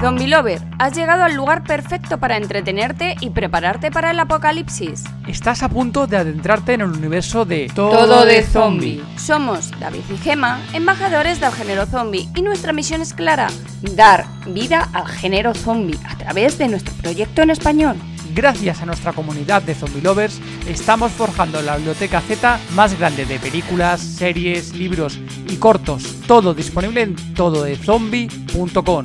Zombie Lover, has llegado al lugar perfecto para entretenerte y prepararte para el apocalipsis. Estás a punto de adentrarte en el universo de Todo de zombie. Somos David y Gema, embajadores del género zombie, y nuestra misión es clara: dar vida al género zombie a través de nuestro proyecto en español. Gracias a nuestra comunidad de zombie lovers, estamos forjando la biblioteca Z más grande de películas, series, libros y cortos, todo disponible en tododezombie.com.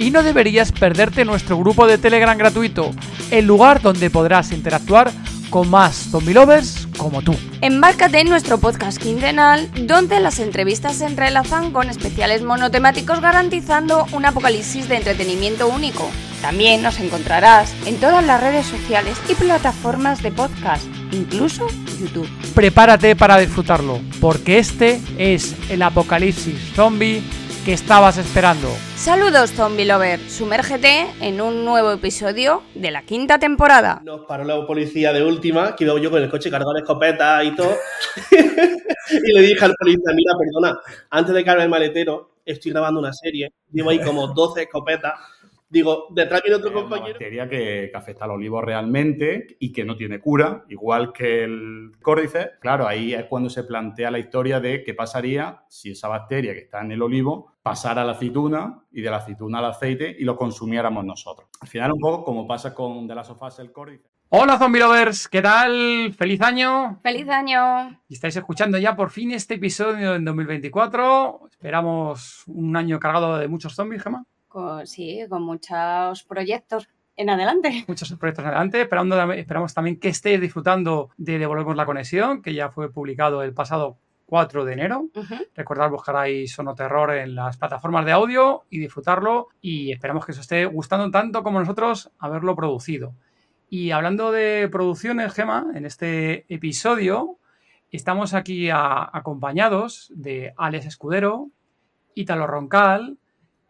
Y no deberías perderte nuestro grupo de Telegram gratuito, el lugar donde podrás interactuar con más zombie lovers como tú. Embárcate en nuestro podcast quincenal, donde las entrevistas se entrelazan con especiales monotemáticos garantizando un apocalipsis de entretenimiento único. También nos encontrarás en todas las redes sociales y plataformas de podcast, incluso YouTube. Prepárate para disfrutarlo, porque este es el apocalipsis zombie que estabas esperando. Saludos Zombie Lover, sumérgete en un nuevo episodio de la quinta temporada. Nos paró la policía de última, que iba yo con el coche cargado de escopeta y todo. y le dije al policía, mira, perdona, antes de cargar el maletero, estoy grabando una serie, llevo ahí como 12 escopetas. Digo, detrás viene otro Es una compañero. bacteria que, que afecta al olivo realmente y que no tiene cura, igual que el córdice. Claro, ahí es cuando se plantea la historia de qué pasaría si esa bacteria que está en el olivo pasara a la aceituna y de la aceituna al aceite y lo consumiéramos nosotros. Al final, un poco como pasa con de las sofás el córdice. Hola zombie lovers, ¿qué tal? ¡Feliz año! ¡Feliz año! Y estáis escuchando ya por fin este episodio en 2024. Esperamos un año cargado de muchos zombies, Gemma. Con- sí, con muchos proyectos en adelante. Muchos proyectos adelante. Esperando, esperamos también que estéis disfrutando de Devolvemos la Conexión, que ya fue publicado el pasado 4 de enero. Ujú. Recordad buscar ahí Sonoterror en las plataformas de audio y disfrutarlo. Y esperamos que os esté gustando tanto como nosotros haberlo producido. Y hablando de producciones, Gema, en este episodio estamos aquí a- acompañados de Alex Escudero, Ítalo Roncal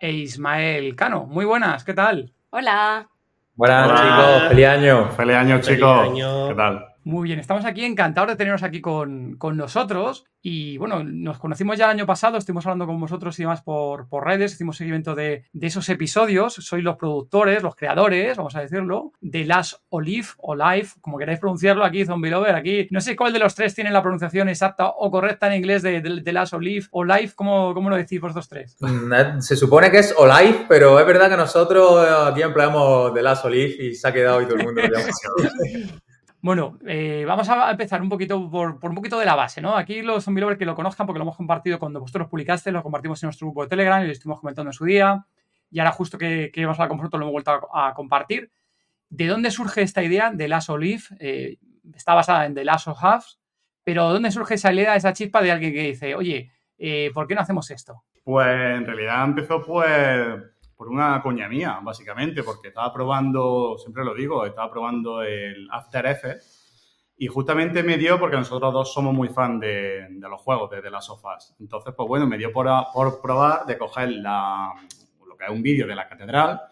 e Ismael Cano. Muy buenas, ¿qué tal? Hola. Buenas Hola. chicos, feliz año. Feliz año, Feliz chicos. año. ¿Qué tal? Muy bien, estamos aquí encantados de teneros aquí con, con nosotros. Y bueno, nos conocimos ya el año pasado, estuvimos hablando con vosotros y demás por, por redes, hicimos seguimiento de, de esos episodios. Sois los productores, los creadores, vamos a decirlo, de Las Olive o Life, como queráis pronunciarlo aquí, Zombie Lover. Aquí no sé cuál de los tres tiene la pronunciación exacta o correcta en inglés de, de, de Las Olive o Life, ¿cómo, cómo lo decís vosotros tres? Mm, eh, Se supone que es Olive, pero es verdad que nosotros eh, aquí empleamos The Last Olive y se ha quedado y todo el mundo lo llama. Bueno, eh, vamos a empezar un poquito por, un poquito de la base, ¿no? Aquí los zombie lovers que lo conozcan, porque lo hemos compartido cuando vosotros publicaste, lo compartimos en nuestro grupo de Telegram y lo estuvimos comentando en su día. Y ahora, justo que, que vamos a hablar con vosotros, lo hemos vuelto a, compartir. ¿De dónde surge esta idea de Last Olive? Eh, está basada en The Last of Us, pero ¿dónde surge esa idea, esa chispa de alguien que dice, oye, eh, ¿por qué no hacemos esto? Pues en realidad empezó pues por una coña mía, básicamente, porque estaba probando, siempre lo digo, estaba probando el After Effects y justamente me dio, porque nosotros dos somos muy fan de, los juegos, de, de las sofás. Entonces, pues bueno, me dio por, por probar de coger la, lo que es un vídeo de la catedral,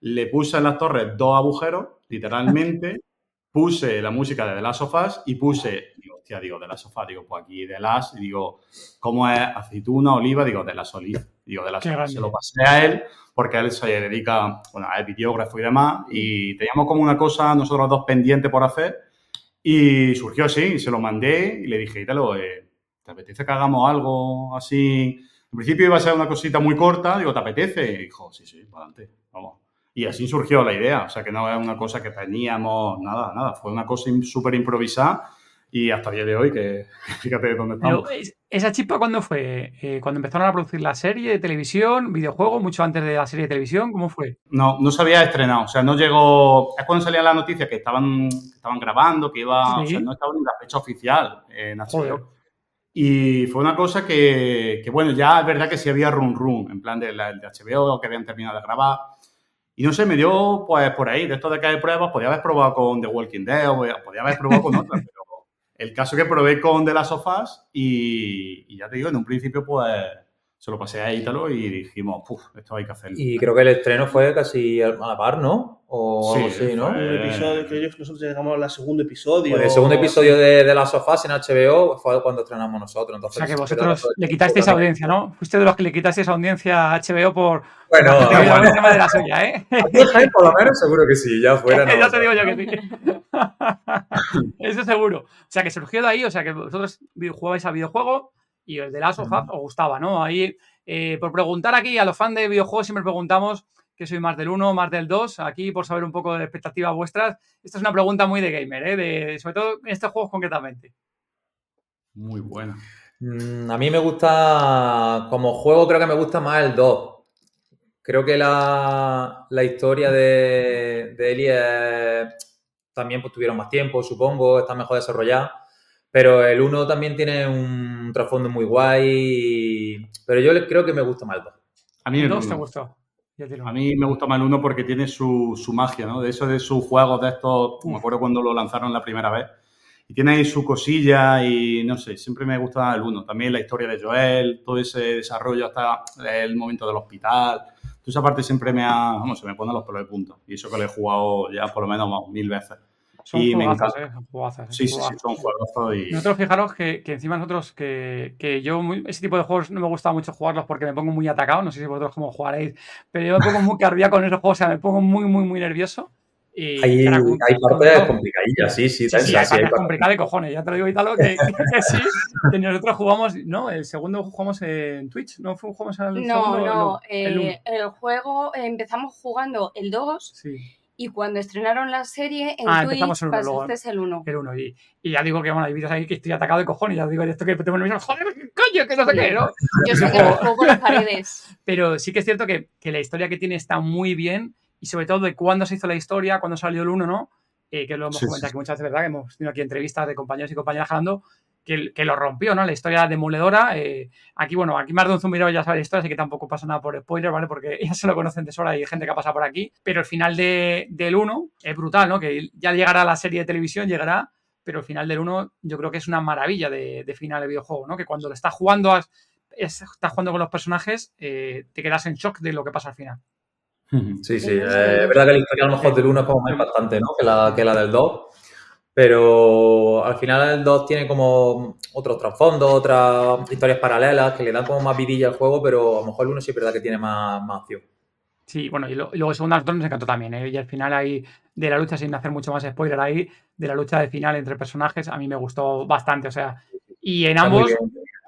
le puse en las torres dos agujeros, literalmente, puse la música de of Us y puse, hostia, digo, de las sofás, digo, pues aquí de las, y digo, ¿cómo es aceituna, oliva? Digo, de las olivas, digo, de las grande. Se lo pasé a él porque él se dedica, bueno, es videógrafo y demás, y teníamos como una cosa nosotros dos pendiente por hacer, y surgió así, se lo mandé y le dije, Ítalo, eh, ¿te apetece que hagamos algo así? En principio iba a ser una cosita muy corta, digo, ¿te apetece? Y dijo, sí, sí, para adelante, vamos. Y así surgió la idea, o sea que no era una cosa que teníamos, nada, nada, fue una cosa súper improvisada y hasta el día de hoy que fíjate dónde estamos. Pero, es- ¿Esa chispa cuándo fue? Eh, ¿Cuando empezaron a producir la serie de televisión, videojuego, mucho antes de la serie de televisión? ¿Cómo fue? No, no se había estrenado, o sea, no llegó, es cuando salía la noticia que estaban, que estaban grabando, que iba, o Sí. sea, no estaba ni la fecha oficial en HBO. Joder. Y fue una cosa que, que, bueno, ya es verdad que sí había run run, en plan de, la- de HBO, que habían terminado de grabar. Y no sé, me dio pues por ahí, de esto de que hay pruebas, podía haber probado con The Walking Dead, o podía haber probado con otras, pero el caso que probé con of Us y, y ya te digo, en un principio pues se lo pasé a Ítalo y dijimos, puf, esto hay que hacerlo. Y creo que el estreno fue casi a la par, ¿no? O Sí, algo así, ¿no? fue- episodio que ellos- nosotros llegamos al segundo episodio. Pues el segundo episodio de, de Last of Us en HBO fue cuando estrenamos nosotros. O sea que vosotros le quitasteis todo- audiencia, ¿no? Fuiste de los que le quitasteis audiencia a HBO por Bueno, por bueno, el tema de la suya, ¿eh? aquí por lo menos seguro que sí, ya fuera. no ya te digo yo que sí. Eso seguro. O sea, que surgió de ahí, o sea, que vosotros jugabais a videojuego y el de Last of Us os gustaba, ¿no? Ahí, eh, por preguntar aquí a los fans de videojuegos, siempre preguntamos que soy más del 1, más del 2. Aquí, por saber un poco de expectativas vuestras, esta es una pregunta muy de gamer, ¿eh? De, sobre todo en estos juegos concretamente. Muy buena. Mm, A mí me gusta, como juego, creo que me gusta más el 2. Creo que la, la historia de, de Ellie es- también pues, tuvieron más tiempo, supongo, está mejor desarrollada. Pero el 1 también tiene un trasfondo muy guay. y- Pero yo creo que me gusta más el 2. A mí, ¿El el 2 te gustó? A mí me gusta más el 1 porque tiene su, su magia, ¿no? De eso de sus juegos, de estos, me acuerdo cuando lo lanzaron la primera vez. Y tiene ahí su cosilla y no sé, siempre me gusta el 1. También la historia de Joel, todo ese desarrollo hasta el momento del hospital. Toda esa parte siempre me ha, vamos, se me pone los pelos de punta. Y eso que lo he jugado ya por lo menos mil veces. Son y me juegazos, encanta. ¿eh? Juegazos, Sí, sí, sí, juegazos. son juegos y... Nosotros fijaros que, que encima nosotros que, que yo muy- ese tipo de juegos no me gusta mucho jugarlos porque me pongo muy atacado, no sé si vosotros cómo jugaréis, pero yo me pongo muy cardíaco en esos juegos, o sea, me pongo muy, muy, muy nervioso. Y Hay, hay con- partes complicadillas, sí, sí, Sí, sí, sí, hay partes partes- complicadas de cojones, ya te lo digo Italo, que, que- que sí, que nosotros jugamos, no, el segundo jugamos en Twitch, no fue jugamos al No, segundo, no, el uno. eh, el juego eh, empezamos jugando el 2 Sí, y cuando estrenaron la serie en Ah, Twitch el uno, luego. el 1. el uno. Y, y ya digo que bueno, hay vídeos ahí que estoy atacado de cojones, ya digo esto que tengo nervioso, joder, coño, que no sé qué, ¿no? Yo sé que con las paredes. Pero sí que es cierto que, que la historia que tiene está muy bien y sobre todo de cuándo se hizo la historia, cuándo salió el 1, ¿no? Eh, que lo hemos Sí, comentado sí. aquí muchas veces, ¿verdad? Que hemos tenido aquí entrevistas de compañeros y compañeras hablando que, que lo rompió, ¿no? La historia demoledora. eh, aquí, bueno, aquí más de un zumbiro ya sabe la historia, así que tampoco pasa nada por spoiler, ¿vale? Porque ya se lo conocen de sobra y hay gente que ha pasado por aquí. Pero el final de, del 1 es brutal, ¿no? Que ya llegará la serie de televisión, llegará, pero el final del 1 yo creo que es una maravilla de, de final de videojuego, ¿no? Que cuando lo estás jugando, has- estás jugando con los personajes, eh, te quedas en shock de lo que pasa al final. Sí, sí. Eh, es verdad que la historia a lo mejor del 1 es como más impactante, ¿no? Que la, que la del 2. Pero al final el 2 tiene como otros trasfondos, otras historias paralelas que le dan como más vidilla al juego, pero a lo mejor el 1 sí es verdad que tiene más, más acción. Sí, bueno, y, lo- y luego el segundo actor nos encantó también, ¿eh? Y al final ahí de la lucha, sin hacer mucho más spoiler ahí, de la lucha de final entre personajes, a mí me gustó bastante, o sea, y en Está ambos,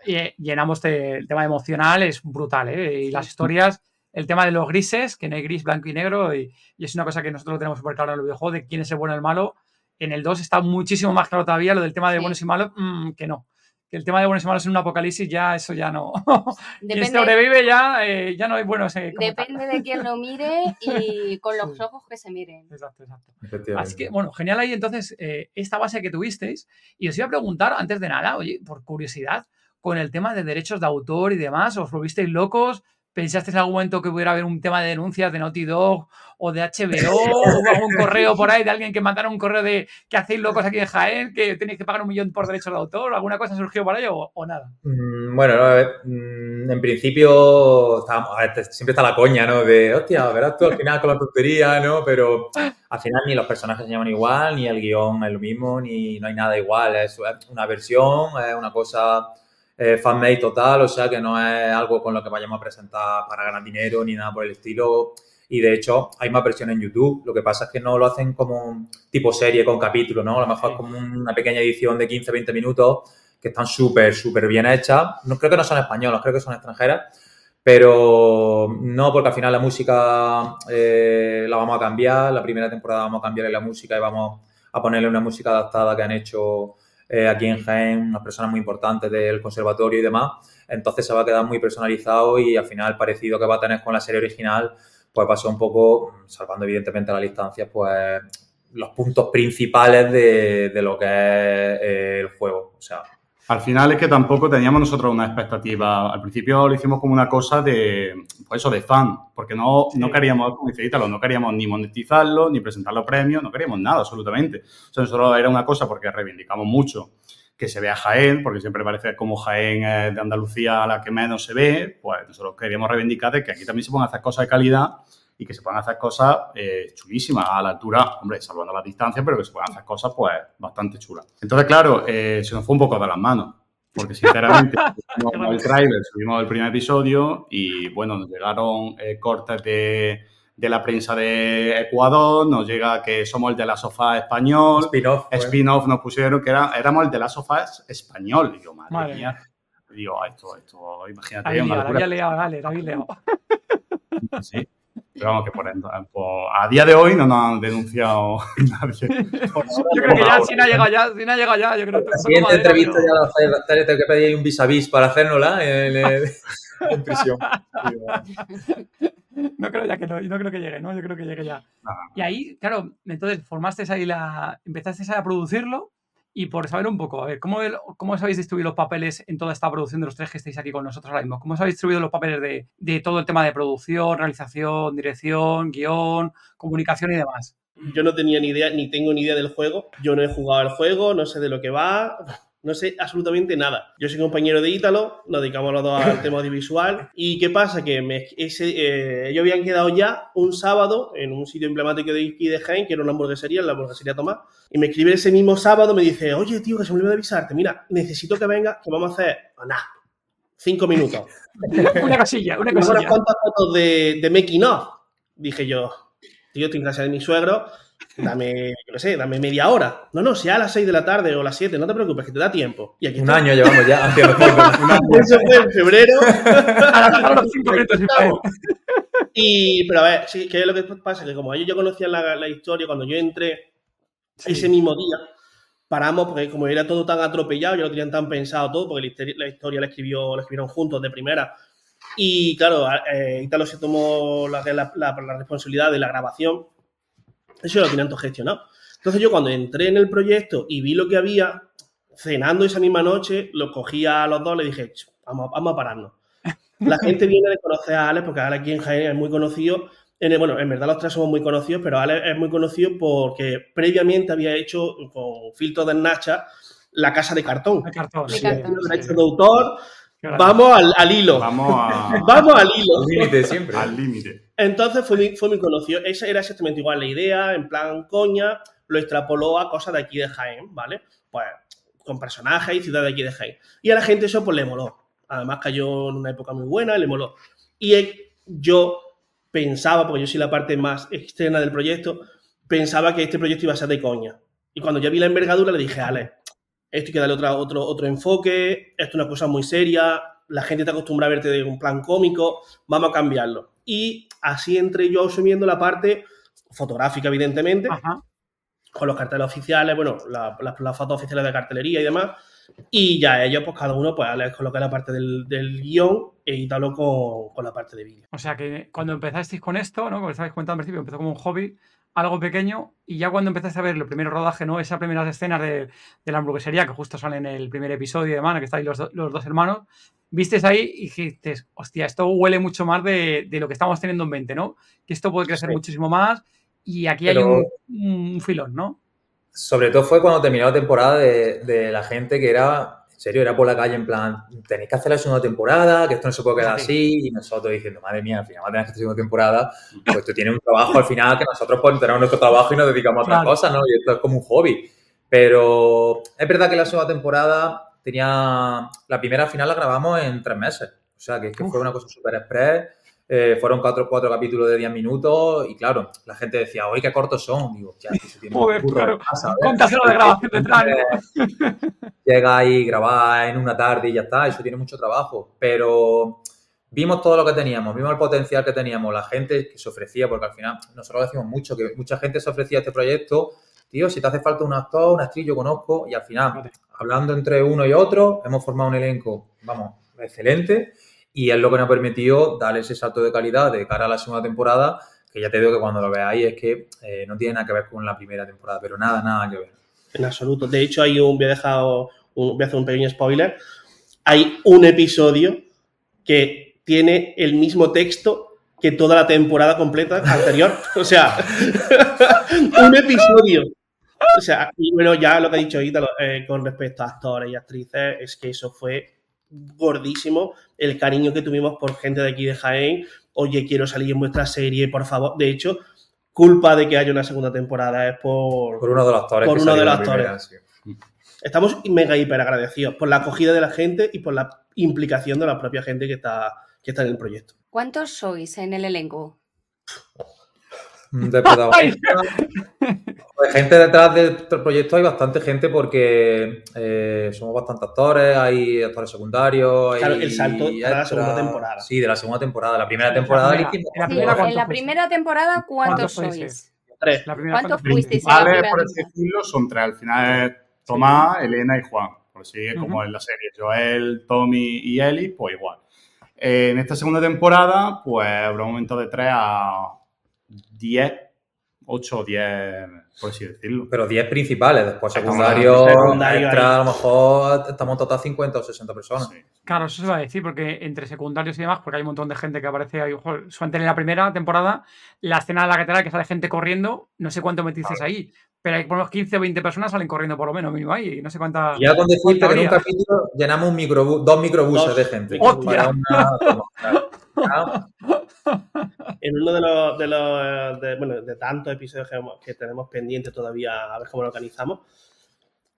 y, y en ambos te- el tema emocional es brutal, ¿eh? Y las historias, el tema de los grises, que no hay gris, blanco y negro, y, y es una cosa que nosotros lo tenemos súper claro en el videojuego, de quién es el bueno y el malo. En el 2 está muchísimo más claro todavía lo del tema de Sí. buenos y malos, mm, que no. Que el tema de buenos y malos en un apocalipsis ya, eso ya no. Quien Depende, sobrevive ya, eh, ya no hay buenos. eh, tal. depende de quién lo mire y con los Sí. ojos que se miren. Exacto, exacto. Así que, bueno, genial ahí entonces eh, esta base que tuvisteis. Y os iba a preguntar, antes de nada, oye, por curiosidad, con el tema de derechos de autor y demás, ¿os volvisteis locos? ¿Pensasteis en algún momento que pudiera haber un tema de denuncias de Naughty Dog o de HBO? ¿Hubo algún correo por ahí de alguien que mandara un correo de que hacéis locos aquí en Jaén, que tenéis que pagar un millón por derechos de autor? ¿Alguna cosa surgió por ahí o, o nada? Mm, Bueno, no, mm, en principio estábamos- siempre está la coña, ¿no? De, hostia, verás tú al final con la tontería, ¿no? Pero al final ni los personajes se llaman igual, ni el guion es lo mismo, ni no hay nada igual. Es una versión, es una cosa eh, fan-made total, o sea que no es algo con lo que vayamos a presentar para ganar dinero ni nada por el estilo. Y de hecho, hay más versiones en YouTube. Lo que pasa es que no lo hacen como un tipo serie con capítulos, ¿no? A lo mejor Sí. es como una pequeña edición de 15, 20 minutos que están súper, súper bien hechas. No, creo que no son españolas, creo que son extranjeras. Pero no, porque al final la música eh, la vamos a cambiar. La primera temporada vamos a cambiarle la música y vamos a ponerle una música adaptada que han hecho eh, aquí en Jaén unas personas muy importantes del conservatorio y demás. Entonces se va a quedar muy personalizado y al final parecido que va a tener con la serie original, pues va a ser un poco, salvando evidentemente las distancias, pues los puntos principales de, de lo que es eh, el juego. O sea, Al final es que tampoco teníamos nosotros una expectativa. Al principio lo hicimos como una cosa de, pues eso, de fan, porque no, no Sí. queríamos, como dice no queríamos ni monetizarlo, ni presentar los premios, no queríamos nada absolutamente. O sea, nosotros era una cosa porque reivindicamos mucho que se vea Jaén, porque siempre parece como Jaén es de Andalucía la que menos se ve, pues nosotros queríamos reivindicar de que aquí también se pueden hacer cosas de calidad y que se puedan hacer cosas eh, chulísimas a la altura, hombre, salvando la distancia, pero que se puedan hacer cosas pues bastante chulas. Entonces, claro, eh, se nos fue un poco de las manos, porque sinceramente subimos el trailer, subimos el primer episodio y bueno, nos llegaron eh, cortes de, de la prensa de Ecuador, nos llega que somos el de la sofá español, Spin-off. pues. spin-off nos pusieron que era, éramos el de la sofá español. Yo, madre, Madre mía. Digo, "Ah, esto, esto, imagínate, liado, locura". había liado, vale, había liado. Sí. Pero vamos, que por, ent- por- a día de hoy no nos han denunciado nadie. Yo creo que ya, si no ha llegado ya, si no ha llegado ya, yo creo que La siguiente entrevista ya la hacéis, tengo que pedir un vis a vis para hacérnosla en, en prisión. No creo ya que no, no creo que llegue, ¿no? Yo creo que llegue ya. Y ahí, claro, entonces formaste ahí la. Empezaste a producirlo y por saber un poco, a ver, ¿cómo, cómo os habéis distribuido los papeles en toda esta producción de los tres que estáis aquí con nosotros ahora mismo? ¿Cómo os habéis distribuido los papeles de, de todo el tema de producción, realización, dirección, guion, comunicación y demás? Yo no tenía ni idea, ni tengo ni idea del juego. Yo no he jugado al juego, no sé de lo que va, no sé absolutamente nada. Yo soy compañero de Ítalo, nos dedicamos los dos al tema audiovisual. ¿Y qué pasa? Que me, ese, eh, ellos habían quedado ya un sábado en un sitio emblemático de aquí de Jaén, que era una hamburguesería, la hamburguesería Tomás. Y me escribe ese mismo sábado, me dice, oye, tío, que se me olvidó de avisarte. Mira, necesito que vengas, que vamos a hacer, pues nada, cinco minutos. Una cosilla, una Tengo unas cuantas fotos de, de making of. Dije yo, tío, estoy en casa de mi suegro, dame, yo qué sé, dame media hora. No, no, sea a las 6 de la tarde o las 7, no te preocupes, que te da tiempo. Y aquí Un estoy. año llevamos ya. Eso fue en febrero. A los cinco minutos y pero a ver, sí, ¿qué es lo que pasa? Que como ellos ya conocían la, la historia, cuando yo entré ese mismo día, paramos porque como era todo tan atropellado, ya lo tenían tan pensado todo, porque la historia la, historia la escribió, la escribieron juntos de primera. Y claro, eh, Italo se tomó la, la- la- la responsabilidad de la grabación. Eso lo tenían todo gestionado. Entonces yo cuando entré en el proyecto y vi lo que había, cenando esa misma noche, lo cogí a los dos, le dije, "Ch, vamos, vamos a pararnos. La gente viene de conocer a Alex, porque Alex aquí en Jaén es muy conocido. En el- bueno, en verdad los tres somos muy conocidos, pero Alex es muy conocido porque previamente había hecho con filtro de Nacha la casa de cartón. De cartón. Sí, cartón. sí, Derecho de autor, vamos al, al hilo. Vamos a- Vamos al hilo. Al límite siempre. al límite. Entonces fue fue muy conocido. Esa era exactamente igual la idea, en plan coña, lo extrapoló a cosas de aquí de Jaén, ¿vale? Pues con personajes y ciudad de aquí de Jaén. Y a la gente eso pues le moló. Además cayó en una época muy buena le moló. Y yo pensaba, porque yo soy la parte más externa del proyecto, pensaba que este proyecto iba a ser de coña. Y cuando ya vi la envergadura le dije, Ale, esto hay que darle otra- otro, otro enfoque, esto es una cosa muy seria, la gente está acostumbrada a verte de un plan cómico, vamos a cambiarlo. Y así entré yo asumiendo la parte fotográfica, evidentemente, Ajá. con los carteles oficiales, bueno, la- la- las fotos oficiales de cartelería y demás. Y ya ellos, pues cada uno, pues Alex coloca la parte del, del guion e Italo con, con la parte de vídeo. O sea que cuando empezasteis con esto, ¿no? Como estabais comentando al principio, empezó como un hobby, algo pequeño, y ya cuando empezaste a ver el primer rodaje, ¿no? Esas primeras escenas de, de la hamburguesería, que justo salen en el primer episodio y demás, que estáis los, do- los dos hermanos, vistes ahí y dijiste, hostia, esto huele mucho más de, de lo que estamos teniendo en mente, ¿no? Que esto puede crecer Sí. muchísimo más y aquí hay un, un filón, ¿no? Sobre todo fue cuando terminó la temporada de, de la gente que era, serio, era por la calle en plan, tenéis que hacer la segunda temporada, que esto no se puede quedar Sí. así, y nosotros diciendo, madre mía, al final va a tener que hacer segunda temporada, pues tú tienes un trabajo al final que nosotros pues tenemos nuestro trabajo y nos dedicamos a otras Claro. cosas, ¿no? Y esto es como un hobby. Pero es verdad que la segunda temporada tenía, la primera final la grabamos en tres meses, o sea, que, que fue una cosa súper express. Eh, fueron cuatro, cuatro capítulos de 10 minutos y claro, la gente decía, oye, qué cortos son. Digo, ya, tiene Joder, claro. de grabación detrás. Llega y grabar en una tarde y ya está, eso tiene mucho trabajo, pero vimos todo lo que teníamos, vimos el potencial que teníamos, la gente que se ofrecía, porque al final nosotros decimos mucho, que mucha gente se ofrecía a este proyecto, tío, si te hace falta un actor, una actriz, yo conozco, y al final, Vale. hablando entre uno y otro, hemos formado un elenco, vamos, excelente, y es lo que nos ha permitido dar ese salto de calidad de cara a la segunda temporada, que ya te digo que cuando lo veáis es que eh, no tiene nada que ver con la primera temporada, pero nada, nada que ver. En absoluto. De hecho, hay un, voy a dejar un- voy a hacer un pequeño spoiler. Hay un episodio que tiene el mismo texto que toda la temporada completa anterior. O sea, un episodio. O sea, y bueno, ya lo que ha dicho Ítalo eh, con respecto a actores y actrices, es que eso fue gordísimo el cariño que tuvimos por gente de aquí de Jaén. Oye, quiero salir en vuestra serie, por favor. De hecho, culpa de que haya una segunda temporada es por, Por uno de los actores. Por que uno de los primera, actores. Estamos mega hiper agradecidos por la acogida de la gente y por la implicación de la propia gente que está, que está en el proyecto. ¿Cuántos sois en el elenco? De. De gente detrás del proyecto hay bastante gente porque eh, somos bastantes actores, hay actores secundarios. Claro, hay el salto para la segunda temporada. Sí, de la segunda temporada. La primera temporada primera. la La Sí, en ¿cuántos la primera temporada, ¿cuántos ¿Cuántos sois? fuisteis? Tres. La primera, ¿Cuántos ¿cuántos fuisteis en la Principales, primera por así decirlo, son tres. Al final es Tomás, Elena y Juan. Por así es como en la serie. Joel, Tommy y Eli, pues igual. Eh, en esta segunda temporada, pues habrá un momento de 3 a 10, 8 o 10, por así decirlo. Pero 10 principales, después secundarios, secundario extra, a lo mejor estamos en total 50 o 60 personas. Sí. Claro, eso se va a decir, porque entre secundarios y demás, porque hay un montón de gente que aparece ahí, ojo, solamente en la primera temporada, la escena de la catedral que sale gente corriendo, no sé cuánto metisteis ahí, pero hay por lo menos 15 o 20 personas salen corriendo por lo menos, mínimo ahí, y no sé cuántas... Y ya con decirte ¿Cuánto que en un capítulo llenamos un microbús, dos microbuses Dos. de gente. ¡Hostia! Para una En uno de los, de los de, bueno, de tantos episodios que, que tenemos pendientes todavía, a ver cómo lo organizamos.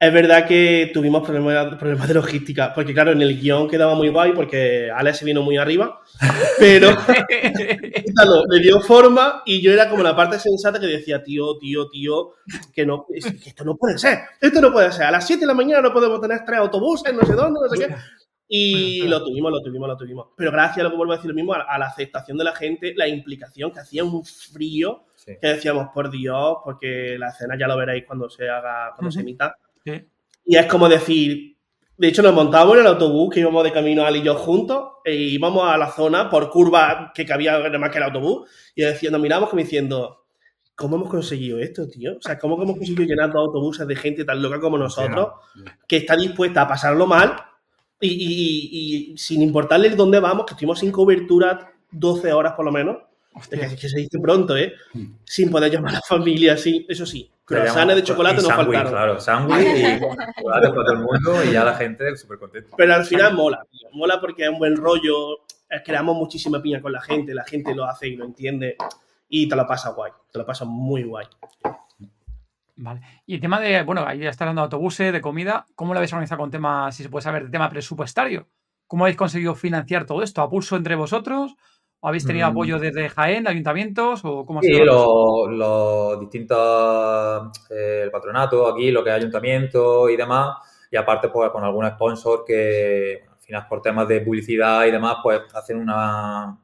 Es verdad que tuvimos problemas, problemas de logística, porque claro, en el guion quedaba muy guay porque Alex se vino muy arriba, pero Ítalo le dio forma y yo era como la parte sensata que decía, tío, tío, tío, que no, es que esto no puede ser, esto no puede ser, a las 7 de la mañana no podemos tener tres autobuses, no sé dónde, no sé qué. Y Bueno, lo tuvimos, lo tuvimos, lo tuvimos. Pero gracias a lo que vuelvo a decir lo mismo, a, a la aceptación de la gente, la implicación que hacía un frío, sí. que decíamos, por Dios, porque la escena ya lo veréis cuando se haga, cuando se Ujú. emita. Sí. Y es como decir, de hecho nos montábamos en el autobús que íbamos de camino Ali y yo juntos e íbamos a la zona por curva que cabía más que el autobús y nos miramos como diciendo, ¿cómo hemos conseguido esto, tío? O sea, ¿cómo hemos conseguido llenar dos autobuses de gente tan loca como nosotros que está dispuesta a pasarlo mal y, y- y- y sin importarle dónde vamos, que estuvimos sin cobertura 12 horas por lo menos, es que, es que se dice pronto, ¿eh? Mm. Sin poder llamar a la familia, así, eso sí. Croissants de chocolate sándwich, faltaron. Claro, sándwich y chocolate para todo el mundo y ya la gente súper contenta. Pero al final mola, tío. Mola porque es un buen rollo. eh, Creamos muchísima piña con la gente, la gente lo hace y lo entiende. Y te lo pasa guay. Te lo pasa muy guay. Vale. Y el tema de, bueno, ahí ya está hablando de autobuses, de comida, ¿cómo lo habéis organizado con tema, si se puede saber, de tema presupuestario? ¿Cómo habéis conseguido financiar todo esto? ¿A pulso entre vosotros? ¿O habéis tenido Mm. apoyo desde Jaén, ayuntamientos? ¿O cómo ha Sí, sido? cosa? los, los distintos, eh, el patronato aquí, lo que es ayuntamiento y demás, y aparte pues con algún sponsor que al final por temas de publicidad y demás, pues hacen una,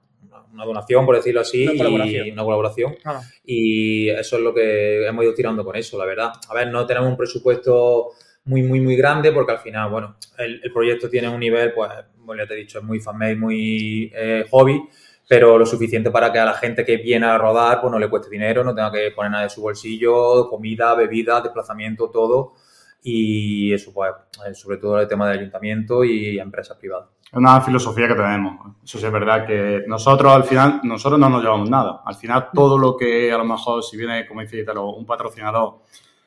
una- donación, por decirlo así, Una colaboración. y una colaboración. Claro. Y eso es lo que hemos ido tirando con eso, la verdad. A ver, no tenemos un presupuesto muy, muy, muy grande porque al final, bueno, el, el proyecto tiene un nivel, pues, bueno, ya te he dicho, es muy fan-made, muy eh, hobby, pero lo suficiente para que a la gente que viene a rodar, pues no le cueste dinero, no tenga que poner nada de su bolsillo, comida, bebida, desplazamiento, todo. Y eso, pues, eh, sobre todo el tema del ayuntamiento y empresas privadas. Es una filosofía que tenemos. Eso sí es verdad que nosotros al final, nosotros no nos llevamos nada. Al final todo lo que a lo mejor si viene, como dice Italo, un patrocinador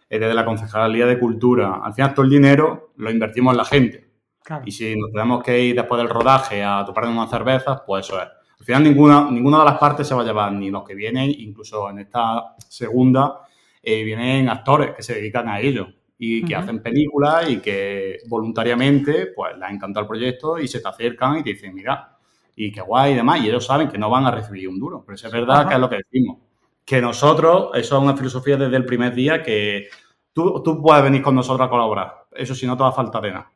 eh, desde la Concejalía de Cultura, al final todo el dinero lo invertimos en la gente. Claro. Y si nos tenemos que ir después del rodaje a topar unas cervezas, pues eso es. Al final ninguna, ninguna de las partes se va a llevar, ni los que vienen, incluso en esta segunda, eh, vienen actores que se dedican a ello y que hacen películas y que voluntariamente pues les encanta el proyecto y se te acercan y te dicen, mira, y qué guay y demás, y ellos saben que no van a recibir un duro, pero eso es verdad que es lo que decimos. Que nosotros, eso es una filosofía desde el primer día que tú, tú puedes venir con nosotros a colaborar, eso si no te va a falta de nada.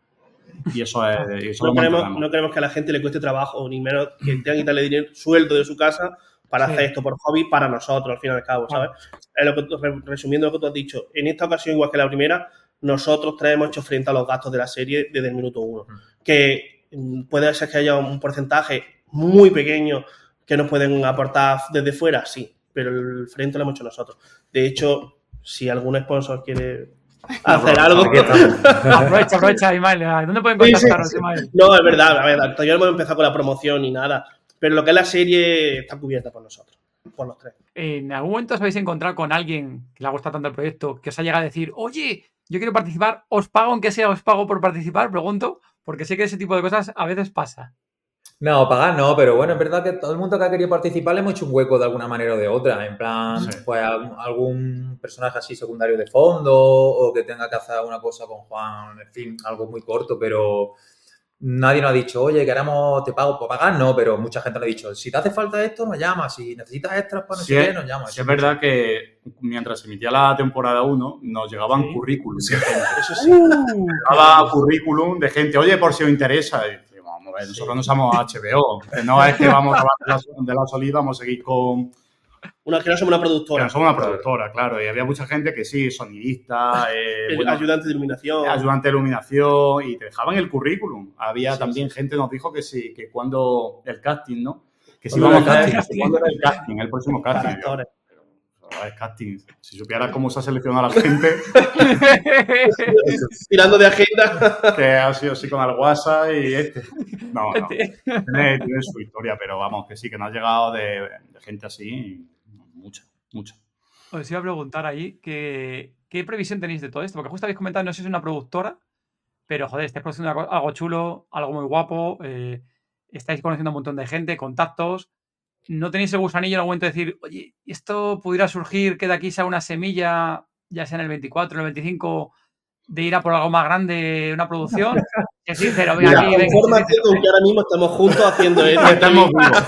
Y eso es... y eso No queremos, mantenemos. no queremos que a la gente le cueste trabajo, ni menos que tengan que quitarle dinero, sueldo de su casa para Sí. hacer esto por hobby para nosotros, al fin y al cabo, ¿sabes? Es lo que resumiendo lo que tú has dicho, en esta ocasión, igual que la primera, nosotros tres hemos hecho frente a los gastos de la serie desde el minuto uno. Que mm, puede ser que haya un porcentaje muy pequeño que nos pueden aportar desde fuera, sí, pero el frente lo hemos hecho nosotros. De hecho, si algún sponsor quiere hacer algo. Aprovecha, aprovecha, Ismael. ¿Dónde pueden Sí, sí, contactaros, sí. No, es verdad, a ver, todavía no hemos empezado con la promoción ni nada, pero lo que es la serie está cubierta por nosotros. por los tres. ¿En algún momento os habéis encontrado con alguien que le ha gustado tanto el proyecto que os ha llegado a decir, oye, yo quiero participar, os pago aunque sea, os pago por participar? Pregunto, porque sé que ese tipo de cosas a veces pasa. No, pagar no, pero bueno, es verdad que todo el mundo que ha querido participar le hemos hecho un hueco de alguna manera o de otra. En plan, Sí. pues algún, algún personaje así secundario de fondo o que tenga que hacer alguna cosa con Juan, en fin, algo muy corto, pero nadie nos ha dicho, oye, queremos, te pago por pagar, no, pero mucha gente nos ha dicho, si te hace falta esto, nos llamas, si necesitas extras para no Sí, sé qué, es, nos llamas. sí es verdad que mientras se emitía la temporada 1, nos llegaban Sí. currículums de gente. Eso sí. Uh, Llegaba currículum de gente, oye, por si os interesa. Y vamos a ver, nosotros no somos HBO. que No es que vamos a de la, de la Solid, vamos a seguir con. Una, que no somos una que productora. no somos una productora, claro. Y había mucha gente que sí, sonidista, eh, bueno, ayudante de iluminación. ayudante de iluminación, y te dejaban el currículum. Había Sí, también gente nos dijo que sí, que cuando el casting, ¿no? Que si era a casting. cuando era el casting, el próximo casting. Pero. Si supieras cómo se ha seleccionado a la gente, Tirando de agenda. que ha sido así con el WhatsApp y este. No, no. Gente. Tiene, tiene su historia, pero vamos, que sí, que nos ha llegado de, de gente así, y mucha, mucha. Os iba a preguntar ahí que, qué previsión tenéis de todo esto, porque justo habéis comentado, no sé si es una productora, pero joder, estáis produciendo algo- algo chulo, algo muy guapo, eh, estáis conociendo a un montón de gente, contactos. ¿No tenéis el gusanillo en algún momento de decir, oye, esto pudiera surgir que de aquí sea una semilla, ya sea en el 24, en el 25, de ir a por algo más grande, una producción? Que sí, pero venga, Mira, aquí, Confórmate con que ahora mismo estamos juntos haciendo esto. Estamos vivos.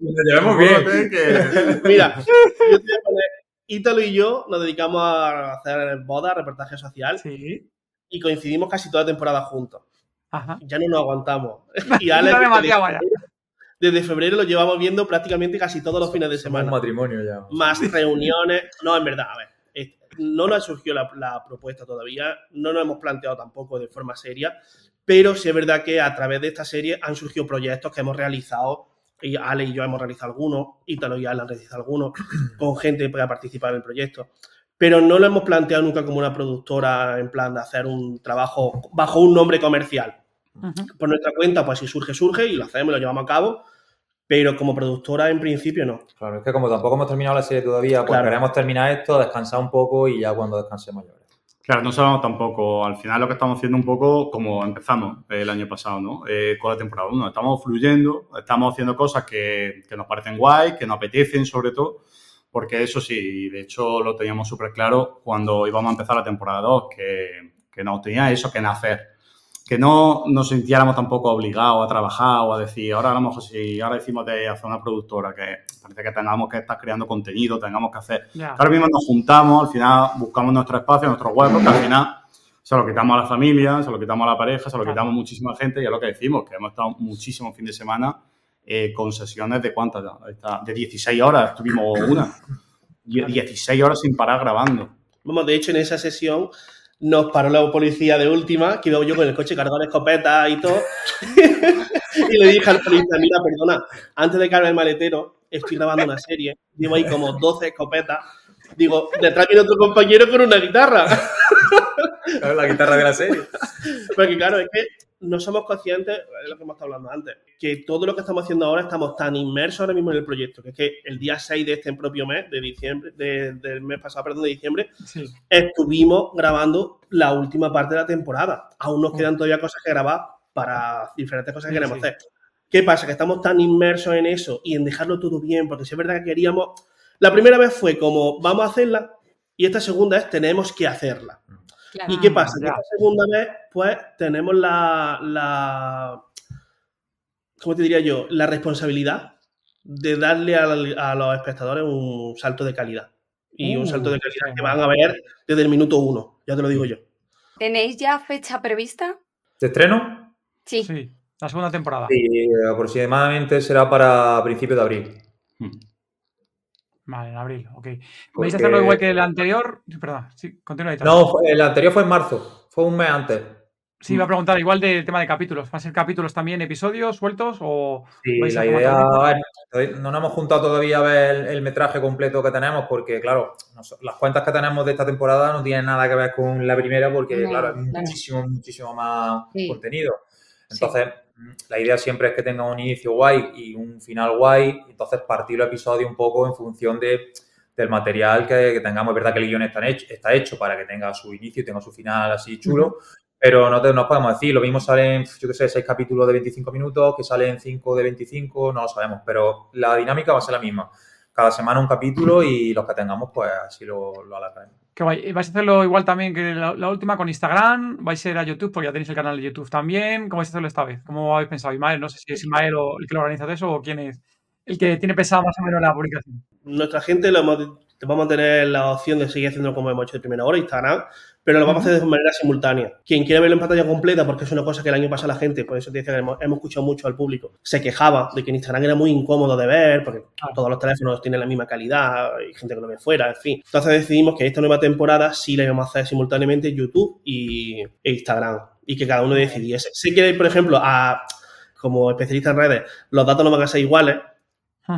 Nos llevamos bien. Que- Mira, yo te voy a poner, Ítalo y yo nos dedicamos a hacer bodas, reportaje social Sí. y coincidimos casi toda la temporada juntos. Ajá. Ya no nos aguantamos. Y Ya Alex, desde, ya. desde febrero lo llevamos viendo prácticamente casi todos los fines de Somos un semana. matrimonio ya. Más reuniones. No, en verdad, a ver. No nos surgió la, la propuesta todavía, no nos hemos planteado tampoco de forma seria, pero sí es verdad que a través de esta serie han surgido proyectos que hemos realizado, y Ale y yo hemos realizado algunos, Ítalo y Ale han realizado algunos, con gente para participar en el proyecto. Pero no lo hemos planteado nunca como una productora en plan de hacer un trabajo bajo un nombre comercial. Por nuestra cuenta, pues si surge, surge y lo hacemos, lo llevamos a cabo, pero como productora en principio no. Claro, es que como tampoco hemos terminado la serie todavía, pues Claro. queremos terminar esto, descansar un poco y ya cuando descansemos ya veremos. Claro, no sabemos tampoco, al final lo que estamos haciendo un poco como empezamos el año pasado, ¿no? Eh, con la temporada 1. Estamos fluyendo, estamos haciendo cosas que, que nos parecen guay, que nos apetecen sobre todo, porque eso sí, de hecho lo teníamos súper claro cuando íbamos a empezar la temporada 2, que, que nos tenía eso que nacer. Que no nos sintiéramos tampoco obligados a trabajar o a decir, ahora a lo mejor si ahora decimos de hacer una productora, que parece que tengamos que estar creando contenido, tengamos que hacer. Ahora mismo nos juntamos, al final buscamos nuestro espacio, nuestro hueco, que al final se lo quitamos a la familia, se lo quitamos a la pareja, se lo quitamos a muchísima gente y es lo que decimos, que hemos estado muchísimo fin de semana eh, con sesiones de cuántas de 16 horas, tuvimos una. Die- 16 horas sin parar grabando. Vamos, de hecho, en esa sesión nos paró la policía de última, que iba yo con el coche cargado de escopetas y todo. y le dije al policía, mira, perdona, antes de cargar el maletero, estoy grabando una serie, llevo ahí como 12 escopetas. Digo, detrás viene otro compañero con una guitarra. La guitarra de la serie. Porque claro, es que no somos conscientes, es lo que hemos estado hablando antes, que todo lo que estamos haciendo ahora estamos tan inmersos ahora mismo en el proyecto, que es que el día 6 de este propio mes, de diciembre, de- del mes pasado, perdón, de diciembre, Sí. estuvimos grabando la última parte de la temporada. Aún nos quedan todavía cosas que grabar para diferentes cosas que queremos sí. hacer. ¿Qué pasa? Que estamos tan inmersos en eso y en dejarlo todo bien, porque si es verdad que queríamos... La primera vez fue como, vamos a hacerla, y esta segunda es, tenemos que hacerla. Claro. ¿Y qué Ah, pasa? Que esta segunda vez, pues, tenemos la, la... ¿Cómo te diría yo? La responsabilidad de darle al- a los espectadores un salto de calidad. Y un Uh, salto de calidad que van a ver desde el minuto uno, ya te lo digo yo. ¿Tenéis ya fecha prevista? ¿De estreno? Sí. Sí, la segunda temporada. Sí, aproximadamente será para principios de abril. Vale, en abril, ok. ¿Vais Porque- a hacerlo igual que el anterior? Perdón, sí, continúa ahí. No, el anterior fue en marzo, fue un mes antes. Sí, iba a preguntar igual del tema de capítulos. ¿Va a ser capítulos también, episodios sueltos o Sí, vais la idea, a ver, no nos hemos juntado todavía a ver el, el metraje completo que tenemos porque, claro, nos- las cuentas que tenemos de esta temporada no tienen nada que ver con la primera porque, No, claro, es claro. muchísimo, muchísimo más Sí. contenido. Entonces, la idea siempre es que tenga un inicio guay y un final guay, entonces partir el episodio un poco en función de, del material que, tengamos. Es verdad que el guion está hecho, está hecho para que tenga su inicio y tenga su final así chulo, pero no, te, no podemos decir, lo mismo salen, yo qué sé, seis capítulos de 25 minutos, que salen cinco de 25, no lo sabemos, pero la dinámica va a ser la misma. Cada semana un capítulo y los que tengamos, pues así lo, lo alargaremos. Que ¿Vais a hacerlo igual también que la, última con Instagram? ¿Vais a ir a YouTube? Porque ya tenéis el canal de YouTube también. ¿Cómo vais a hacerlo esta vez? ¿Cómo habéis pensado? Ismael, no sé si es Ismael o el que lo organiza eso o quién es el que tiene pensado más o menos la publicación. Nuestra gente lo vamos a tener la opción de seguir haciendo como hemos hecho de primera hora, Instagram, pero lo vamos a hacer de manera simultánea. Quien quiera verlo en pantalla completa, porque es una cosa que el año pasado la gente, por eso te decía que hemos, escuchado mucho al público, se quejaba de que en Instagram era muy incómodo de ver, porque todos los teléfonos tienen la misma calidad, hay gente que lo ve fuera, en fin. Entonces decidimos que esta nueva temporada sí la íbamos a hacer simultáneamente YouTube y, e Instagram, y que cada uno decidiese. Sé que, por ejemplo, a, como especialista en redes, los datos no van a ser iguales,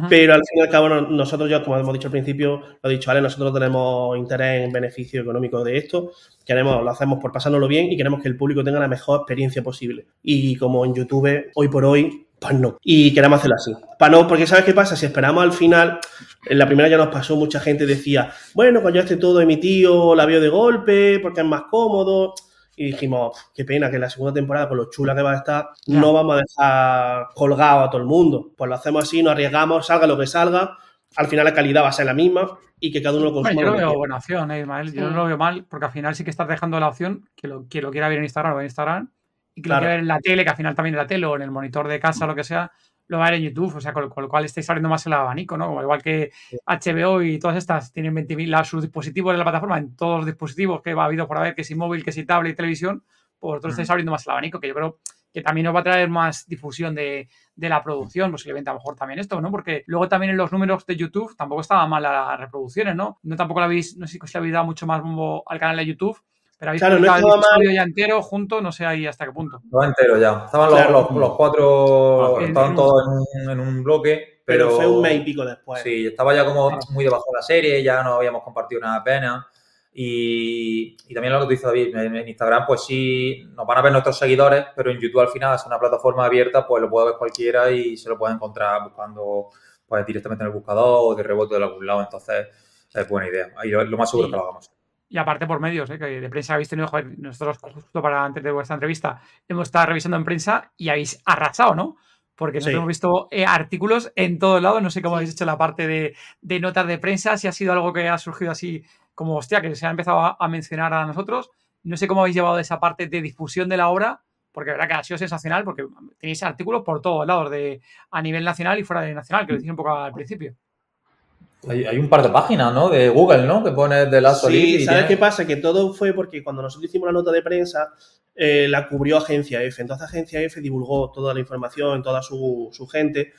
pero al fin y al cabo, nosotros ya, como hemos dicho al principio, lo he dicho, ¿vale? Nosotros tenemos interés en beneficio económico de esto, queremos, lo hacemos por pasárnoslo bien y queremos que el público tenga la mejor experiencia posible. Y como en YouTube, hoy por hoy, pues no. Y queremos hacerlo así. Para no, porque ¿sabes qué pasa? Si esperamos al final, en la primera ya nos pasó, mucha gente decía, bueno, cuando ya esté todo emitido, la veo de golpe, porque es más cómodo y dijimos, qué pena que en la segunda temporada, con lo chula que va a estar, no vamos a dejar colgado a todo el mundo. Pues lo hacemos así, nos arriesgamos, salga lo que salga. Al final la calidad va a ser la misma y que cada uno lo consuma. yo lo veo buena opción, eh, Ismael. Yo no lo veo mal, porque al final sí que estás dejando la opción que lo, que lo quiera ver en Instagram, lo ve en Instagram, y que lo quiera ver en la tele, que al final también en la tele o en el monitor de casa o lo que sea, lo va a ver en YouTube, o sea, con, lo cual estáis abriendo más el abanico, ¿no? igual que HBO y todas estas tienen 20.000 sus dispositivos en la plataforma, en todos los dispositivos que ha habido por haber, que si móvil, que si tablet y televisión, pues vosotros estáis abriendo más el abanico, que yo creo que también os va a traer más difusión de, la producción, posiblemente a lo mejor también esto, ¿no? Porque luego también en los números de YouTube tampoco estaban mal las reproducciones, ¿no? No tampoco lo habéis, no sé si os habéis dado mucho más bombo al canal de YouTube, pero habéis claro, no el episodio ya entero junto, no sé ahí hasta qué punto. No entero ya. Estaban los, los, cuatro, estaban todos en un, bloque. Pero, fue un mes y pico después. Sí, estaba ya como muy debajo de la serie, ya no habíamos compartido nada apenas. Y, y, también lo que tú dices, David, en, Instagram, pues sí, nos van a ver nuestros seguidores, pero en YouTube al final es una plataforma abierta, pues lo puede ver cualquiera y se lo puede encontrar buscando pues directamente en el buscador o de rebote de algún lado. Entonces, es buena idea. Ahí lo, lo más seguro que lo hagamos. Y aparte por medios, ¿eh? que de prensa habéis tenido, joder, nosotros justo para antes de vuestra entrevista hemos estado revisando en prensa y habéis arrasado, ¿no? Porque nosotros hemos visto eh, artículos en todos lados, no sé cómo habéis hecho la parte de, notas de prensa, si ha sido algo que ha surgido así como, hostia, que se ha empezado a, mencionar a nosotros. No sé cómo habéis llevado esa parte de difusión de la obra, porque verdad que ha sido sensacional, porque tenéis artículos por todos lados, de, a nivel nacional y fuera de nacional, que lo decía un poco al principio. Hay, un par de páginas, ¿no? De Google, ¿no? Que pone de la Sí, ¿sabes qué pasa? Que todo fue porque cuando nosotros hicimos la nota de prensa, eh, la cubrió Agencia F. Entonces Agencia F divulgó toda la información, toda su, gente,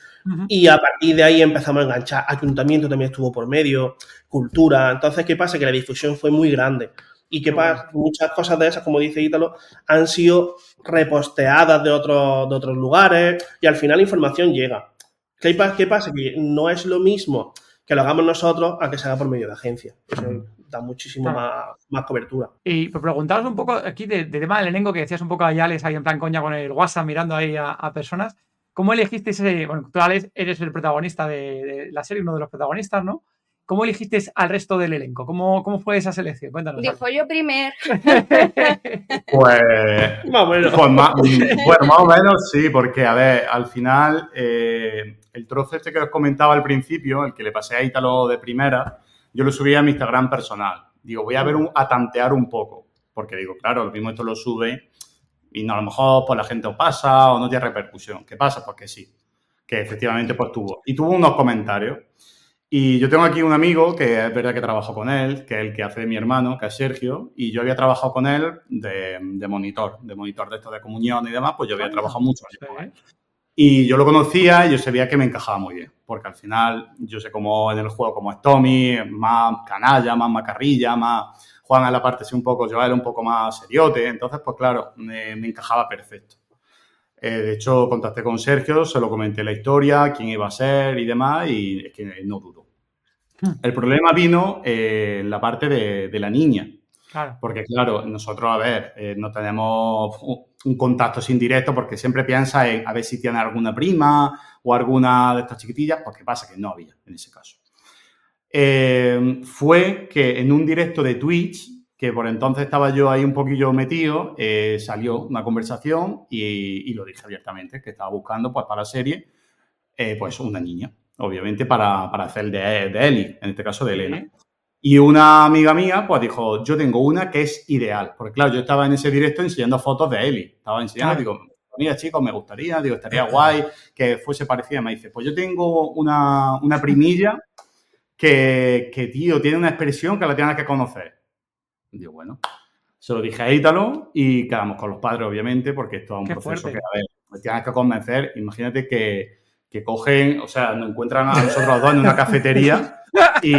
y a partir de ahí empezamos a enganchar. Ayuntamiento también estuvo por medio, cultura. Entonces, ¿qué pasa? Que la difusión fue muy grande. Y que pasa, muchas cosas de esas, como dice Ítalo, han sido reposteadas de otros, de otros lugares y al final la información llega. ¿Qué pasa? Que no es lo mismo que lo hagamos nosotros a que se haga por medio de agencia. Eso da muchísimo más, cobertura. Y pues preguntaros un poco aquí de, tema del elenco que decías un poco a Yales ahí en plan coña con el WhatsApp mirando ahí a, personas. ¿Cómo elegiste ese? Bueno, tú Alex eres el protagonista de, la serie, uno de los protagonistas, ¿no? ¿Cómo elegiste al resto del elenco? ¿Cómo, cómo fue esa selección? Cuéntanos. Dijo yo primero. pues, más o menos. Pues más, bueno, más o menos sí, porque, a ver, al final, eh, el trozo este que os comentaba al principio, el que le pasé a Ítalo de primera, yo lo subí a mi Instagram personal. Digo, voy a ver un, a tantear un poco, porque digo, claro, lo mismo esto lo sube y no, a lo mejor pues la gente os pasa o no tiene repercusión. ¿Qué pasa? Pues que sí, que efectivamente pues tuvo. Y tuvo unos comentarios. Y yo tengo aquí un amigo que es verdad que trabajo con él, que es el que hace de mi hermano, que es Sergio, y yo había trabajado con él de, monitor, de monitor de esto de comunión y demás, pues yo había ah, trabajado mucho con él. Y yo lo conocía y yo sabía que me encajaba muy bien, porque al final yo sé cómo en el juego como es Tommy, más canalla, más macarrilla, más Juan en la parte así un poco, yo era un poco más seriote, entonces pues claro, me, encajaba perfecto. Eh, de hecho, contacté con Sergio, se lo comenté la historia, quién iba a ser y demás, y es que no dudo. Hmm. El problema vino eh, en la parte de, de la niña, Claro. Porque, claro, nosotros, a ver, eh, no tenemos un- contacto sin directo porque siempre piensa en a ver si tiene alguna prima o alguna de estas chiquitillas, pues ¿qué pasa? Que no había en ese caso. Eh, fue que en un directo de Twitch, que por entonces estaba yo ahí un poquillo metido, eh, salió una conversación y, y lo dije abiertamente, que estaba buscando pues para la serie, pues una niña, obviamente para, para hacer de, de Ellie, en este caso de Elena. Y una amiga mía, pues dijo, yo tengo una que es ideal. Porque claro, yo estaba en ese directo enseñando fotos de Eli. Estaba enseñando, Claro. digo, mira chicos, me gustaría, digo, estaría guay que fuese parecida. Me dice, pues yo tengo una, una primilla que, que, tío, tiene una expresión que la tienes que conocer. Digo, bueno, se lo dije a Ítalo y quedamos con los padres, obviamente, porque esto es un Qué proceso fuerte. que, a ver, me tienes que convencer. Imagínate que, que cogen, o sea, nos encuentran a nosotros dos en una cafetería y,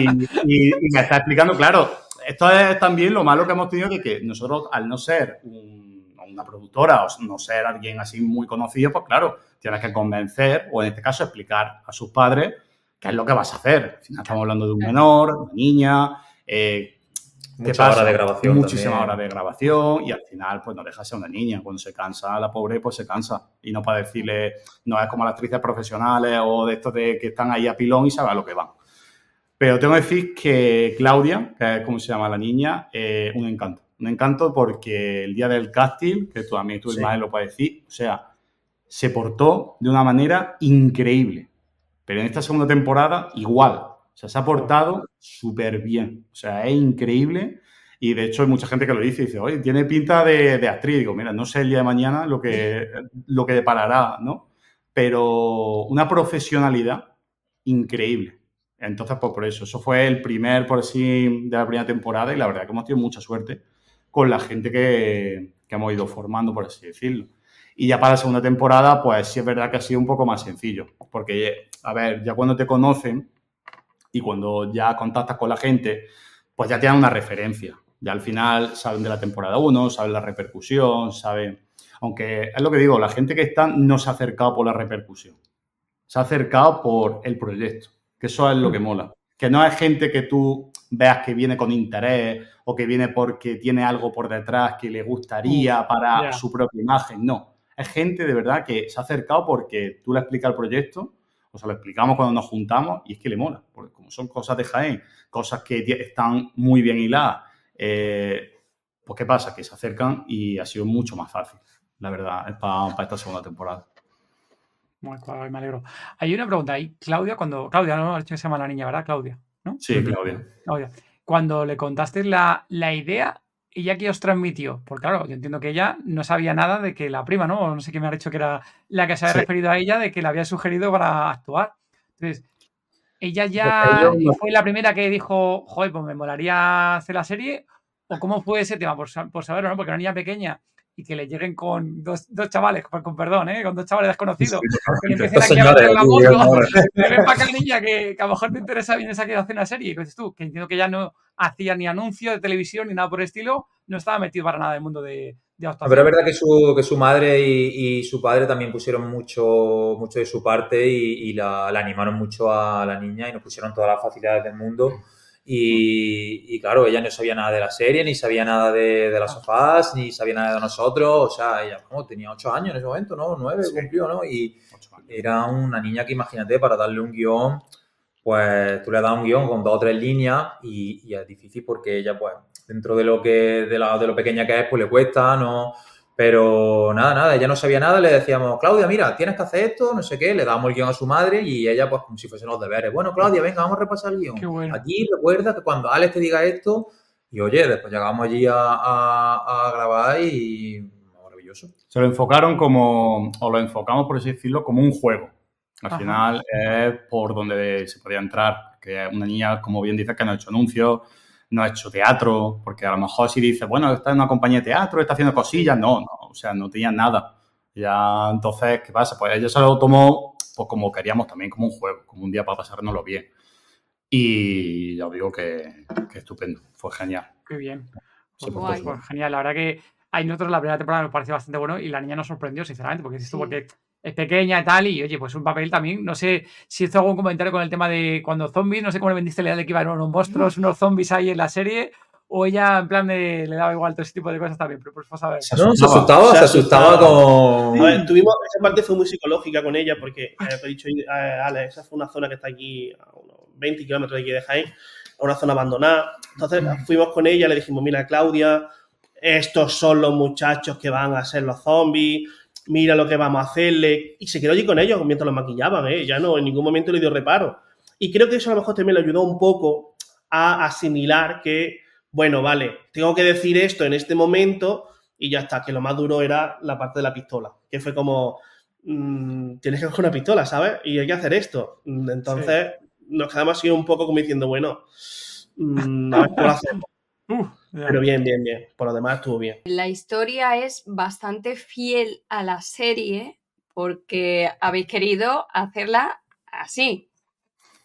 y- y me está explicando, claro, esto es también lo malo que hemos tenido de que nosotros, al no ser un- una productora o no ser alguien así muy conocido, pues claro, tienes que convencer o en este caso explicar a sus padres qué es lo que vas a hacer. Al final estamos hablando de un menor, una niña, eh, ¿Qué Muchas pasa? horas de grabación. Muchísimas también. horas de grabación y al final, pues no deja de ser una niña. Cuando se cansa, la pobre, pues se cansa. Y no para decirle, no es como las actrices profesionales o de estos de que están ahí a pilón y saben a lo que van. Pero tengo que decir que Claudia, que es como se llama la niña, eh, un encanto. Un encanto porque el día del casting, que tú a mí, tú Sí. Lo puedes decir, o sea, se portó de una manera increíble. Pero en esta segunda temporada, igual. Sea, se ha portado súper bien. O sea, es increíble. Y de hecho hay mucha gente que lo dice y dice, oye, tiene pinta de, de actriz. Digo, mira, no sé el día de mañana lo que, lo que deparará, ¿no? Pero una profesionalidad increíble. Entonces, pues por eso, eso fue el primer, por así, de la primera temporada y la verdad que hemos tenido mucha suerte con la gente que, que hemos ido formando, por así decirlo. Y ya para la segunda temporada, pues sí es verdad que ha sido un poco más sencillo, porque, a ver, ya cuando te conocen y cuando ya contactas con la gente, pues ya tienen una referencia. Ya al final saben de la temporada 1, saben la repercusión, saben... Aunque es lo que digo, la gente que está no se ha acercado por la repercusión, se ha acercado por el proyecto, que eso es lo que mola. Que no es gente que tú veas que viene con interés o que viene porque tiene algo por detrás que le gustaría para su propia imagen, no. Es gente de verdad que se ha acercado porque tú le explicas el proyecto, o sea, lo explicamos cuando nos juntamos y es que le mola, porque como son cosas de Jaén, cosas que están muy bien hiladas, eh, pues ¿qué pasa? Que se acercan y ha sido mucho más fácil, la verdad, para esta segunda temporada. Muy guay, me alegro. Hay una pregunta ahí. Claudia, cuando. Claudia, no, que se llama la niña, ¿verdad? Claudia. ¿No? Sí, Claudia. Claudia. Cuando le contaste la, la idea, ¿ella qué os transmitió? Porque claro, yo entiendo que ella no sabía nada de que la prima, ¿no? O no sé qué me ha dicho que era la que se había Sí. referido a ella, de que la había sugerido para actuar. Entonces, ella ya Pues fue la primera que dijo, joder, pues me molaría hacer la serie. ¿O cómo fue ese tema? Por, por saberlo, ¿no? Porque una niña pequeña y que le lleguen con dos, dos chavales, con, perdón, ¿eh? Con dos chavales desconocidos. que le empiecen a meter la moto. Le ven para acá, niña, que, que a lo mejor te interesa bien esa que hacer una serie. Y dices tú, que entiendo que ya no hacía ni anuncio de televisión ni nada por el estilo, no estaba metido para nada en el mundo de, de actuación. Pero es verdad que su, que su madre y, y su padre también pusieron mucho, mucho de su parte y, y la, la animaron mucho a la niña y nos pusieron todas las facilidades del mundo. Y, y claro, ella no sabía nada de la serie, ni sabía nada de, de las sofás, ni sabía nada de nosotros. O sea, ella como tenía ocho años en ese momento, ¿no? Nueve Sí. cumplió, ¿no? Y era una niña que imagínate, para darle un guion, pues tú le das un guion con dos o tres líneas y, y es difícil porque ella, pues, dentro de lo que, de, la- de lo pequeña que es, pues le cuesta, ¿no? Pero nada, nada, ella no sabía nada, le decíamos, Claudia, mira, tienes que hacer esto, no sé qué, le damos el guion a su madre y ella, pues, como si fuesen los deberes. Bueno, Claudia, venga, vamos a repasar el guion. Qué bueno. Aquí recuerda que cuando Alex te diga esto, y oye, después llegamos allí a, a- a grabar y maravilloso. Se lo enfocaron como, o lo enfocamos, por así decirlo, como un juego. Al Ajá. final es por donde se podía entrar, que una niña, como bien dices, que no ha hecho anuncios, no ha hecho teatro, porque a lo mejor si dice, bueno, está en una compañía de teatro, está haciendo cosillas, no, no, o sea, no tenía nada. Ya, entonces, ¿qué pasa? Pues ella se lo tomó, pues como queríamos también, como un juego, como un día para pasárnoslo bien. Y ya os digo que, que estupendo, fue genial. Qué bien. Pues, pues, pues, genial. La verdad que a nosotros la primera temporada nos pareció bastante bueno y la niña nos sorprendió, sinceramente, porque dices tú, Sí. Es pequeña y tal, y oye, pues un papel también, no sé si hizo algún comentario con el tema de cuando zombies, no sé cómo le vendiste la idea de que iban unos monstruos, unos zombies ahí en la serie, o ella en plan de le daba igual todo ese tipo de cosas también, pero pues vamos a ver. Se No, se asustaba. asustaba, se asustaba asustaba. con... A ver, tuvimos, esa parte fue muy psicológica con ella porque, eh, te he dicho, eh, Alex, esa fue una zona que está aquí a unos 20 kilómetros de aquí de Jaén, a una zona abandonada. Entonces fuimos con ella, le dijimos, mira, Claudia, estos son los muchachos que van a ser los zombies, mira lo que vamos a hacerle. Y se quedó allí con ellos mientras los maquillaban, ¿eh? ya no, en ningún momento le dio reparo. Y creo que eso a lo mejor también le ayudó un poco a asimilar que, bueno, vale, tengo que decir esto en este momento y ya está, que lo más duro era la parte de la pistola, que fue como, mm, tienes que coger una pistola, ¿sabes? Y hay que hacer esto. Mm, Entonces nos quedamos así un poco como diciendo, bueno, mm, a ver cómo lo hacemos. Pero bien, bien, bien. Por lo demás estuvo bien. La historia es bastante fiel a la serie porque habéis querido hacerla así.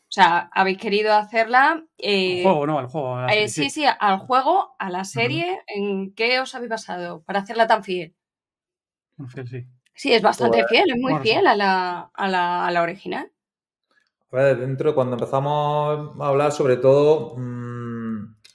O sea, habéis querido hacerla... eh, el juego, ¿no? El juego. eh, sí, sí, al juego, a la serie. ¿En qué os habéis basado para hacerla tan fiel? Fin, sí. Sí, es bastante Pues, fiel, es muy bueno, fiel a la, a la, a la original. A ver, dentro, cuando empezamos a hablar, sobre todo, mm,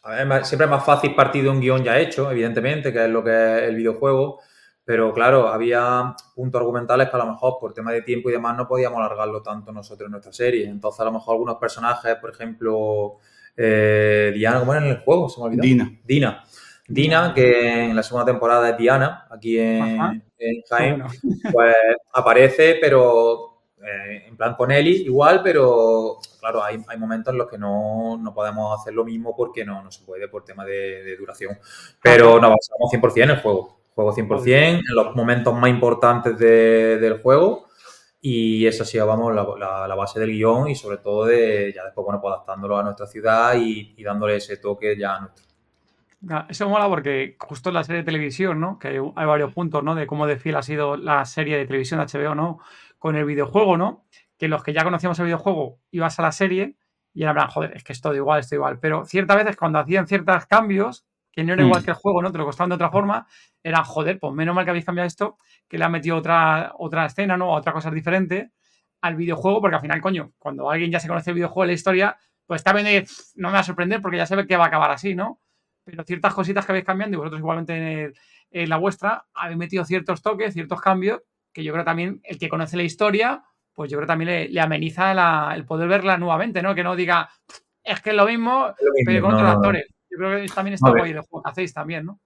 a ver, ma- siempre es más fácil partir de un guion ya hecho, evidentemente, que es lo que es el videojuego, pero claro, había puntos argumentales que a lo mejor por tema de tiempo y demás no podíamos alargarlo tanto nosotros en nuestra serie. Entonces, a lo mejor algunos personajes, por ejemplo, eh, Diana, ¿cómo era en el juego? Se me olvidó. Dina. Dina. Dina, que en la segunda temporada es Diana, aquí en, en Jaén, Bueno, pues aparece, pero eh, en plan con Eli igual, pero claro, hay, hay momentos en los que no, no podemos hacer lo mismo porque no, no se puede por tema de, de duración. Pero nos basamos 100% en el juego. Juego 100% en los momentos más importantes de- del juego. Y esa sí, vamos, la, la- la base del guion y sobre todo de ya después, bueno, pues adaptándolo a nuestra ciudad y, y dándole ese toque ya a nuestro. Eso mola porque justo en la serie de televisión, ¿no? Que hay, hay varios puntos, ¿no? De cómo de fiel ha sido la serie de televisión de HBO, ¿no? Con el videojuego, ¿no? Que los que ya conocíamos el videojuego ibas a la serie y era en plan, joder, es que es todo igual, es todo igual. Pero ciertas veces cuando hacían ciertos cambios, que no era Mm. igual que el juego, ¿no? Te lo costaban de otra forma, era, joder, pues menos mal que habéis cambiado esto, que le han metido otra, otra escena, ¿no? Otra cosa diferente al videojuego, porque al final, coño, cuando alguien ya se conoce el videojuego, la historia, pues "Pff, no me va a sorprender porque ya sabe que va a acabar así, ¿no? pero ciertas cositas que habéis cambiando y vosotros igualmente en, el- en la vuestra habéis metido ciertos toques, ciertos cambios, que yo creo también el que conoce la historia, pues yo creo también le, le ameniza la- el poder verla nuevamente, ¿no? Que no diga, es que es lo mismo, pero con No, otros actores. Yo creo que también está guay el juego que hacéis también, ¿no?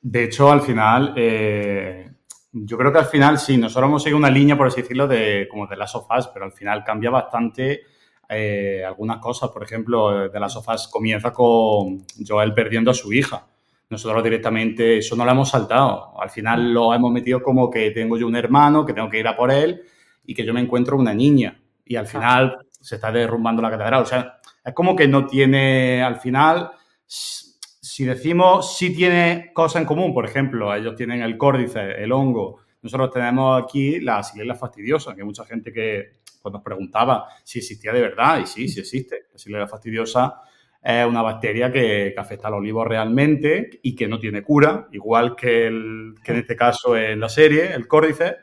De hecho, al final, eh, yo creo que al final sí, nosotros hemos seguido una línea, por así decirlo, de como de las sofás, pero al final cambia bastante eh, algunas cosas. Por ejemplo, de las sofás comienza con Joel perdiendo a su hija. Nosotros directamente eso no lo hemos saltado. Al final lo hemos metido como que tengo yo un hermano, que tengo que ir a por él y que yo me encuentro una niña. Y al final se está derrumbando la catedral. O sea, es como que no tiene, al final, si decimos si tiene cosas en común, por ejemplo, ellos tienen el córdice, el hongo, nosotros tenemos aquí la xylella fastidiosa, que hay mucha gente que pues, nos preguntaba si existía de verdad, y sí, sí existe. La xylella fastidiosa es una bacteria que, que afecta al olivo realmente y que no tiene cura, igual que, el, que en este caso en la serie, el córdice,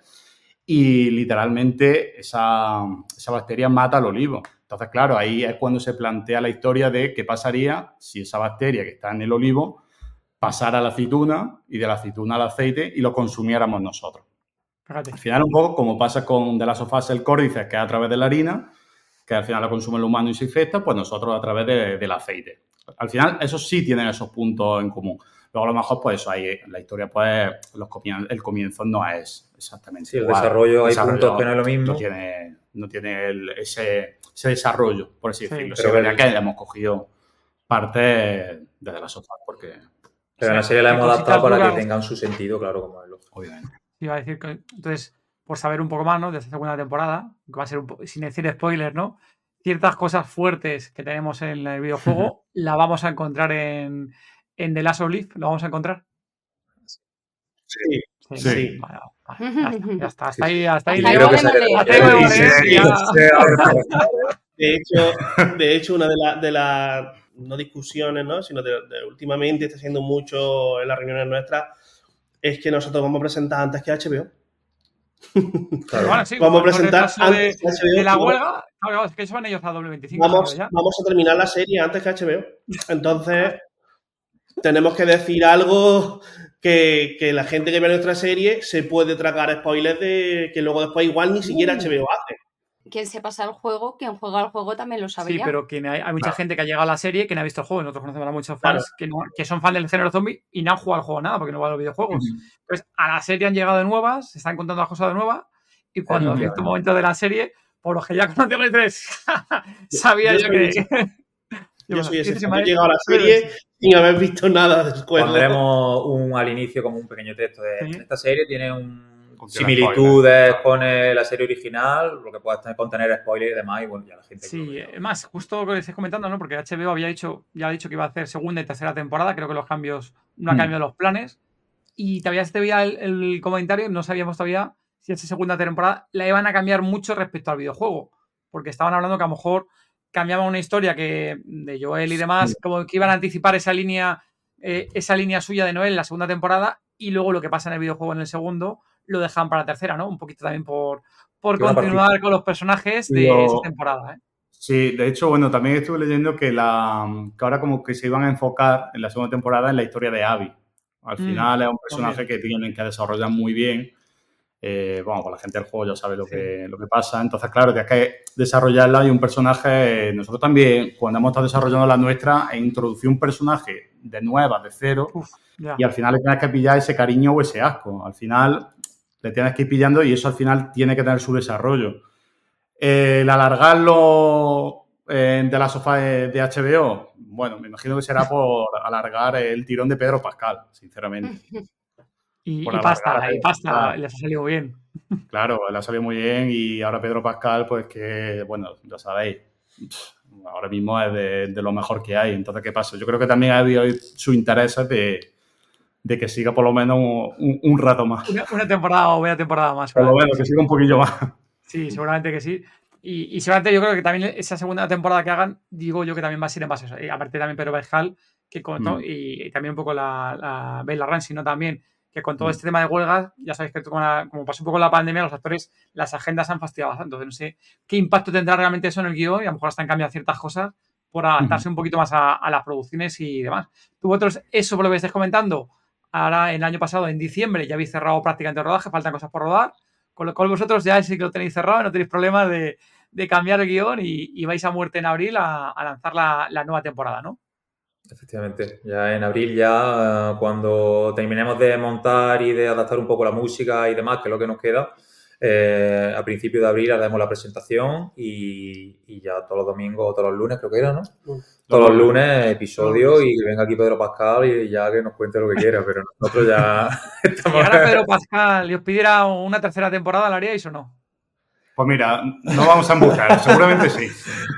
y literalmente esa, esa bacteria mata al olivo. Entonces, claro, ahí es cuando se plantea la historia de qué pasaría si esa bacteria que está en el olivo pasara a la aceituna y de la aceituna al aceite y lo consumiéramos nosotros. Fíjate. Al final, un poco como pasa con de la sofás el córdice, que es a través de la harina, que al final la consume el humano y se infecta, pues nosotros a través de- del aceite. Al final, esos sí tienen esos puntos en común. Luego, a lo mejor, pues eso, ahí la historia, pues los comien- el comienzo no es exactamente Sí, el igual. desarrollo, hay puntos que no es lo mismo. No tiene, no tiene el- ese, ese desarrollo, por así Sí. decirlo. Pero Sí, es verdad el- que hemos cogido parte de de las sofás, porque, Pero en la serie la ¿Qué hemos adaptado para que tengan su sentido, claro, como es lógico. obviamente. Iba a decir que, entonces, por saber un poco más, ¿no? De esta segunda temporada, que va a ser un po- sin decir spoilers, ¿no? Ciertas cosas fuertes que tenemos en el videojuego, la vamos a encontrar en, en The Last of Us, lo vamos a encontrar. Sí, Sí. Vale, vale, ya, está, ya está, hasta ahí, hasta ahí. De hecho, de hecho una de las de las no discusiones, ¿no? sino de, de últimamente está haciendo mucho en las reuniones nuestras, es que nosotros vamos a presentar antes que HBO. Claro. Bueno, sí, Vamos a presentar retraso de, antes que HBO. de la huelga, claro, es que eso van ellos a doble 25. Vamos, creo ya. vamos a terminar la serie antes que HBO. Entonces, tenemos que decir algo que, que la gente que ve nuestra serie se puede tragar spoilers de que luego después igual ni siquiera Uh. HBO hace. Quien se pasa el juego, quien juega el juego también lo Sí, sabía. pero quien hay, hay mucha Claro. gente que ha llegado a la serie que no ha visto el juego. Nosotros conocemos a muchos Claro. fans que, no- que son fans del género zombie y no han jugado al juego nada porque no van a los videojuegos. Entonces, a la serie han llegado de nuevas, se están contando las cosas de nuevas y cuando en cierto momento de la serie, por los que ya conocemos el 3, sabía Yo que... Yo soy ese. Yo he llegado a la serie sin haber visto nada del juego. Pondremos un, al inicio como un pequeño texto de Sí. esta serie tiene un similitudes con la serie original, lo que puede tener- contener spoilers y demás, y bueno, ya la gente. Sí, vea. es más, justo lo que estés comentando, ¿no? Porque HBO había dicho, ya ha dicho que iba a hacer segunda y tercera temporada, creo que los cambios, no ha Mm. cambiado los planes. Y todavía se te veía el, el comentario, no sabíamos todavía si esa segunda temporada la iban a cambiar mucho respecto al videojuego. Porque estaban hablando que a lo mejor cambiaban una historia que de Joel y demás, como que iban a anticipar esa línea, eh, esa línea suya de Noel en la segunda temporada, y luego lo que pasa en el videojuego en el segundo, lo dejan para la tercera, ¿no? Un poquito también por, por continuar con los personajes de esa temporada, ¿eh? Sí, de hecho, bueno, también estuve leyendo que, la, que ahora como que se iban a enfocar en la segunda temporada en la historia de Abby. Al Mm, final es un personaje que tienen que desarrollar muy bien. Eh, bueno, pues la gente del juego ya sabe lo, Sí. que, lo que pasa. Entonces, claro, tienes que desarrollarla y un personaje... Nosotros también, cuando hemos estado desarrollando la nuestra, e introducir un personaje de nueva, de cero, Uf, y al final le tienes que pillar ese cariño o ese asco. Al final le tienes que ir pillando y eso al final tiene que tener su desarrollo. Eh, el alargarlo eh, de la sofá de, de HBO, bueno, me imagino que será por alargar el tirón de Pedro Pascal, sinceramente. Y, pasta, y pasta, les ha salido bien. Claro, le ha salido muy bien y ahora Pedro Pascal, pues que, bueno, ya sabéis, ahora mismo es de, de lo mejor que hay. Entonces, ¿qué pasa? Yo creo que también ha habido su interés de, de que siga por lo menos un, rato más. Una, una temporada o media temporada más. Por lo menos, que siga un poquillo más. Sí, seguramente que sí. Y, y seguramente yo creo que también esa segunda temporada que hagan, digo yo que también va a ser en base a eso. Y aparte también Pedro Pascal, que con Mm. y, y también un poco la, la Bella Ramsey, ¿no? También, que con todo Mm. este tema de huelgas, ya sabéis que con la- como pasó un poco la pandemia, los actores, las agendas han fastidiado bastante. Entonces no sé qué impacto tendrá realmente eso en el guion y a lo mejor están cambiando ciertas cosas por adaptarse un poquito más a, a las producciones y demás. Tú vosotros, eso por lo que estáis comentando, ahora el año pasado, en diciembre, ya habéis cerrado prácticamente el rodaje, faltan cosas por rodar, con lo cual vosotros ya sí que lo tenéis cerrado, no tenéis problema de, de cambiar el guion y, y vais a muerte en abril a, a lanzar la, la nueva temporada, ¿no? Efectivamente, ya en abril, ya cuando terminemos de montar y de adaptar un poco la música y demás, que es lo que nos queda, eh, a principios de abril haremos la presentación y, y ya todos los domingos o todos los lunes, creo que era, ¿no? Todos los lunes episodio y que venga aquí Pedro Pascal y ya que nos cuente lo que quiera, pero nosotros ya Si estamos... ahora Pedro Pascal y os pidiera una tercera temporada, ¿la haríais o no? Pues mira, no vamos a embuscar, seguramente sí.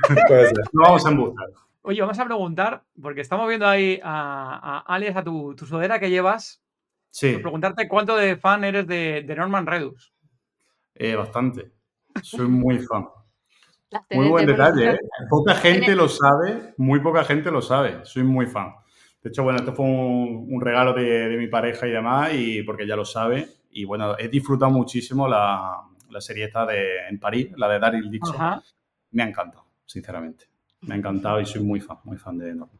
No vamos a embuscar. Oye, vamos a preguntar, porque estamos viendo ahí a, a Alex, a tu, tu sudadera que llevas, Sí, preguntarte cuánto de fan eres de, de Norman Redus. eh, bastante. Soy muy fan. Muy buen detalle, ¿eh? Poca gente lo sabe, muy poca gente lo sabe. Soy muy fan. De hecho, bueno, esto fue un, un regalo de, de mi pareja y demás, y porque ya lo sabe. Y bueno, he disfrutado muchísimo la, la serie esta de, en París, la de Daryl Dixon. Ajá. Me ha encantado, sinceramente. Me ha encantado y soy muy fan, muy fan de Norman.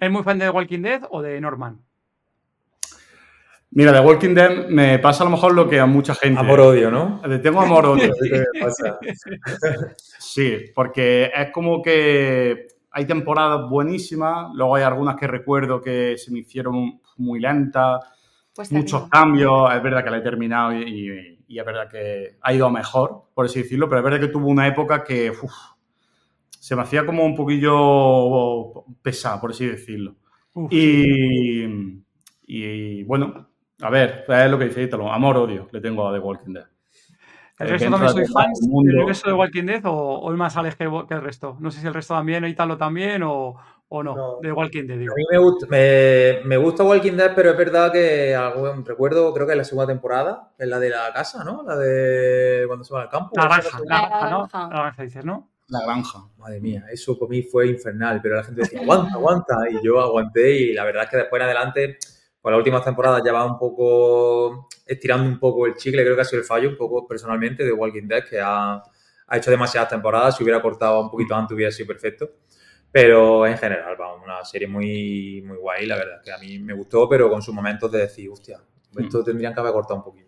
¿Es muy fan de The Walking Dead o de Norman? Mira, de Walking Dead me pasa a lo mejor lo que a mucha gente. Amor-odio, ¿no? Le tengo amor-odio. Sí, porque es como que hay temporadas buenísimas, luego hay algunas que recuerdo que se me hicieron muy lentas, Pues muchos cambios, es verdad que la he terminado y, y- y es verdad que ha ido a mejor, por así decirlo, pero es verdad que tuvo una época que uf, se me hacía como un poquillo pesada, por así decirlo. Uf, Y, y, bueno, a ver, es lo que dice Ítalo, amor-odio le tengo a The Walking Dead. ¿El Eh, resto que también el fans mundo. del universo de Walking Dead o, o es más Alex que, que el resto? No sé si el resto también, o Italo también o, o no, No. de Walking Dead, digo. A mí me gusta, me, me gusta Walking Dead, pero es verdad que algún- recuerdo, creo que es la segunda temporada, es la de la casa, ¿no? La de cuando se va al campo. La ¿Esa es granja, la granja, ¿no? granja. La granja dices, ¿no? La granja. Madre mía, eso por mí fue infernal, pero la gente decía, aguanta, aguanta, y yo aguanté y la verdad es que después en adelante, por las últimas temporadas ya va un poco estirando un poco el chicle, creo que ha sido el fallo un poco personalmente de Walking Dead, que ha, ha hecho demasiadas temporadas, si hubiera cortado un poquito antes hubiera sido perfecto. Pero en general, vamos, una serie muy, muy guay, la verdad, que a mí me gustó, pero con sus momentos de decir, hostia, esto tendrían que haber cortado un poquillo.